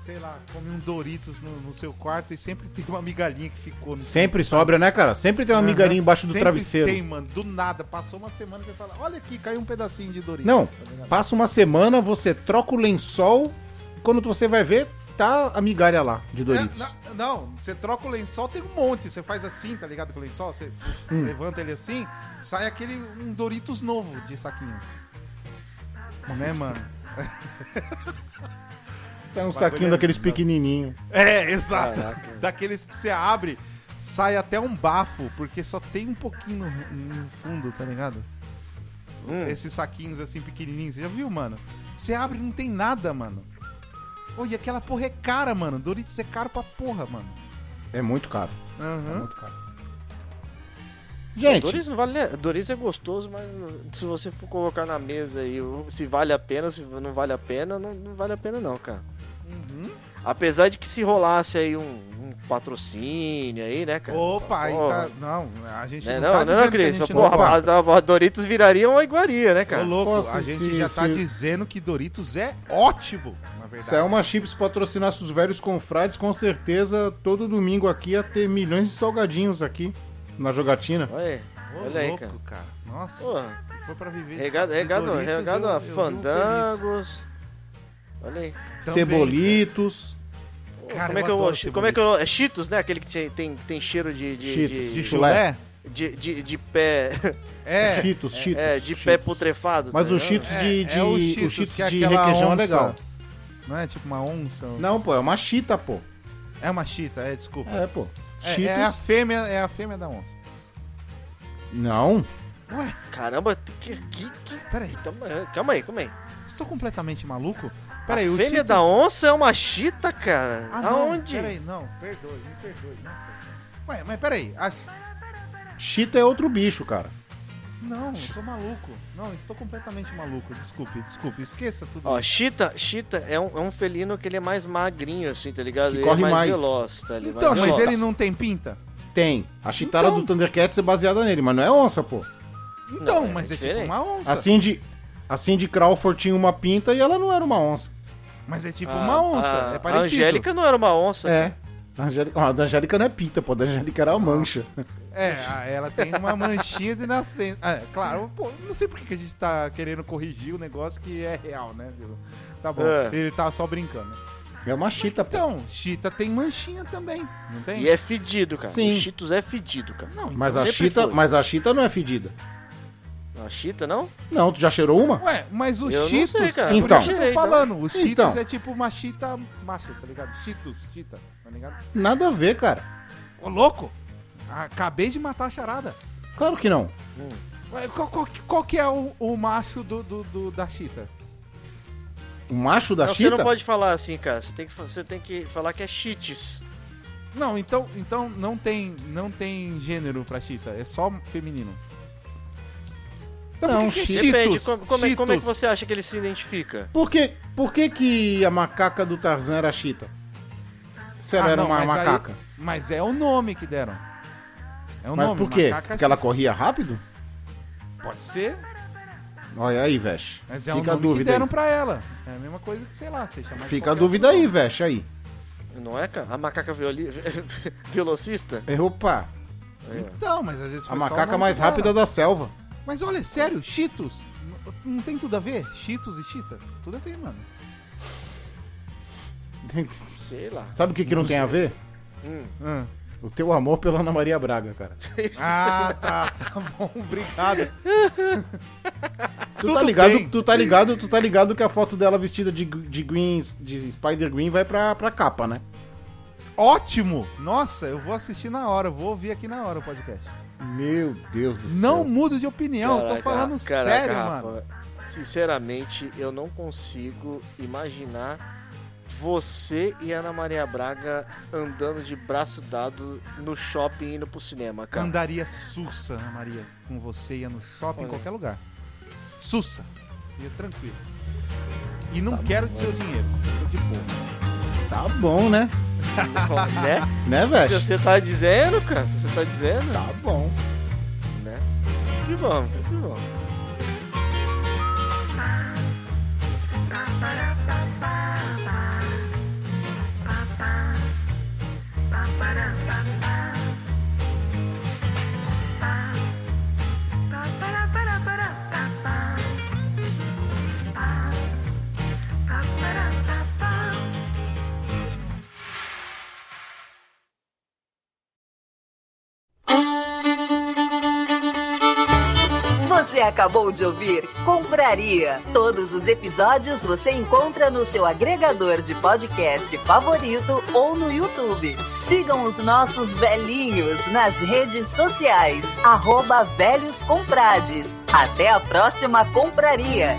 sei lá, come um Doritos no, no seu quarto e sempre tem uma migalhinha que ficou no Sempre sobra, né, cara? Sempre tem uma Aham. migalhinha embaixo do Sempre travesseiro. Tem, mano. Do nada. Passou uma semana que você fala: Olha aqui, caiu um pedacinho de Doritos. Não, Tá passa uma semana, você troca o lençol, quando você vai ver, tá a migalha lá de Doritos. É, na- não, você troca o lençol, tem um monte. Você faz assim, tá ligado? Com o lençol, você Hum. levanta ele assim, sai aquele um Doritos novo de saquinho. Né, mano? Sai um saquinho é- daqueles não. pequenininhos. É, exato. Caraca. Daqueles que você abre, sai até um bafo, porque só tem um pouquinho no, no fundo, tá ligado? Hum. Esses saquinhos assim pequenininhos, você já viu, mano? Você abre e não tem nada, mano. Pô, e aquela porra é cara, mano. Doritos é caro pra porra, mano. É muito caro. É Aham. muito caro. Gente, Doritos não vale. Doritos é gostoso, mas se você for colocar na mesa aí, se vale a pena, se não vale a pena, não, não vale a pena não, cara. Uhum. Apesar de que se rolasse aí um, um patrocínio aí, né, cara? Opa, aí tá. Não, a gente Né, não, Não, tá não, dizendo Cris. que a gente Porra, não a, a Doritos viraria uma iguaria, né, Ô, cara? louco, Posso a gente já tá dizendo que Doritos é ótimo, verdade. se a Elma Chips patrocinasse os velhos confrades, com certeza todo domingo aqui ia ter milhões de salgadinhos aqui na jogatina. Olha Ô, olha aí, louco, cara. cara. Nossa, Porra, se for pra viver regado, de regado, Doritos, regado eu- a eu fandangos. Olha aí. Também, Cebolitos, Cara, como é que eu, como é que eu, é Cheetos, né? Aquele que tem, tem, tem cheiro de de, Cheetos, de, De chulé. de, de, de pé, É. Cheetos, Cheetos. é, de pé Cheetos. putrefado. Mas tá os ligado? Cheetos de, de, é o os Cheetos, Cheetos que é de requeijão é onça. legal. Não é tipo uma onça? Não, pô, é uma chita, pô. É uma chita, é, desculpa. É, pô. É, Cheetos. é a fêmea, é a fêmea da onça. Não. Ué, Caramba, que, que, que... peraí, Calma aí, calma aí, calma aí. estou completamente maluco? A Peraí, o fêmia Cheetos... da onça é uma chita, cara? Ah, não, Aonde? peraí, não, perdoe, me perdoe, não sei. Ué, mas peraí, a... Chita é outro bicho, cara. Não, eu tô maluco. Não, estou completamente maluco, desculpe, desculpe, esqueça tudo Ó, isso. chita, chita é um, é um felino que ele é mais magrinho, assim, tá ligado? Que ele corre é mais, mais. veloz, tá ligado? Então, Mais mas veloz. ele não tem pinta? Tem. A chitara Então. do Thundercats é baseada nele, mas não é onça, pô. Então, Não, é mas é, tipo diferente. uma onça. Assim de. Assim de Crawford tinha uma pinta e ela não era uma onça. Mas é tipo A- uma onça, a, é A parecido. Angélica não era uma onça. É. A Angélica, a da Angélica não é pinta, pô. A da Angélica era uma mancha. É, ela tem uma manchinha de nascença. Ah, é, claro, pô, não sei por que a gente tá querendo corrigir o negócio que é real, né? viu? Tá bom, É. ele tá só brincando. É uma chita, pô. Então, Chita tem manchinha também, não tem? E é fedido, cara. Sim. O Cheetos é fedido, cara. Não, Mas então- a chita, foi. mas a chita não é fedida. A Chita, não? Não, tu já cheirou uma? Ué, mas o Eu não Cheetos, sei, cara. Então. eu tô Então. falando, o Cheetos Então. é tipo uma chita macha, tá ligado? Cheetos, chita, tá ligado? Nada a ver, cara. Ô, louco! Acabei de matar a charada. Claro que não. Ué, Qual, qual, qual que é o, o macho do, do- do- da chita? O macho da não, você chita? não pode falar assim, cara. Você tem que, fa- você tem que falar que é Cheats. Não, então, então não tem não tem gênero pra chita, é só feminino. Então, Não, por que que é Depende. Como, como é, como é que Cheetos? você acha que ele se identifica? Por que, por que que a macaca do Tarzan era chita? Se ela Ah, era não, uma mas aí- macaca. mas é o nome que deram. É o Mas nome. por quê? macaca Porque ela chita. corria rápido? Pode ser, Olha aí, Vesh. mas é Fica o a nome que dúvida deram aí. pra ela. É a mesma coisa que, sei lá, você chama de Fica a dúvida aí. Vesh, aí. Não é, cara? A macaca violi... velocista? É, Opa, ó. Então, mas às vezes a macaca mais rápida da selva. Mas olha, sério, Cheetos. Não tem tudo a ver? Cheetos e Cheetah? Tudo a ver, mano. Sei lá. Sabe o que, que não tem a ver? Hum. Ah. O teu amor pela Ana Maria Braga, cara. Ah, tá, tá bom, obrigado. Tu tá ligado, bem. tu tá ligado, tu tá ligado que a foto dela vestida de, de green, de Spider Green vai pra, pra capa, né? Ótimo! Nossa, eu vou assistir na hora, eu vou ouvir aqui na hora o podcast. Meu Deus do Não céu. mudo de opinião, eu tô Caraca, falando caraca, sério, Rafa, mano. Sinceramente, eu não consigo imaginar você e Ana Maria Braga andando de braço dado no shopping indo pro cinema, cara. Andaria sussa, Ana Maria, com você, ia no shopping, em qualquer lugar. Sussa. Ia tranquilo. E não quero seu dinheiro. Tô de boa. Tá bom, né? né? Né, Se velho? você tá dizendo, cara, se você tá dizendo, Tá bom. né? Que vamos, que vamos. Você acabou de ouvir Compraria. Todos os episódios você encontra no seu agregador de podcast favorito ou no YouTube. Sigam os nossos velhinhos nas redes sociais, arroba. Até a próxima Compraria.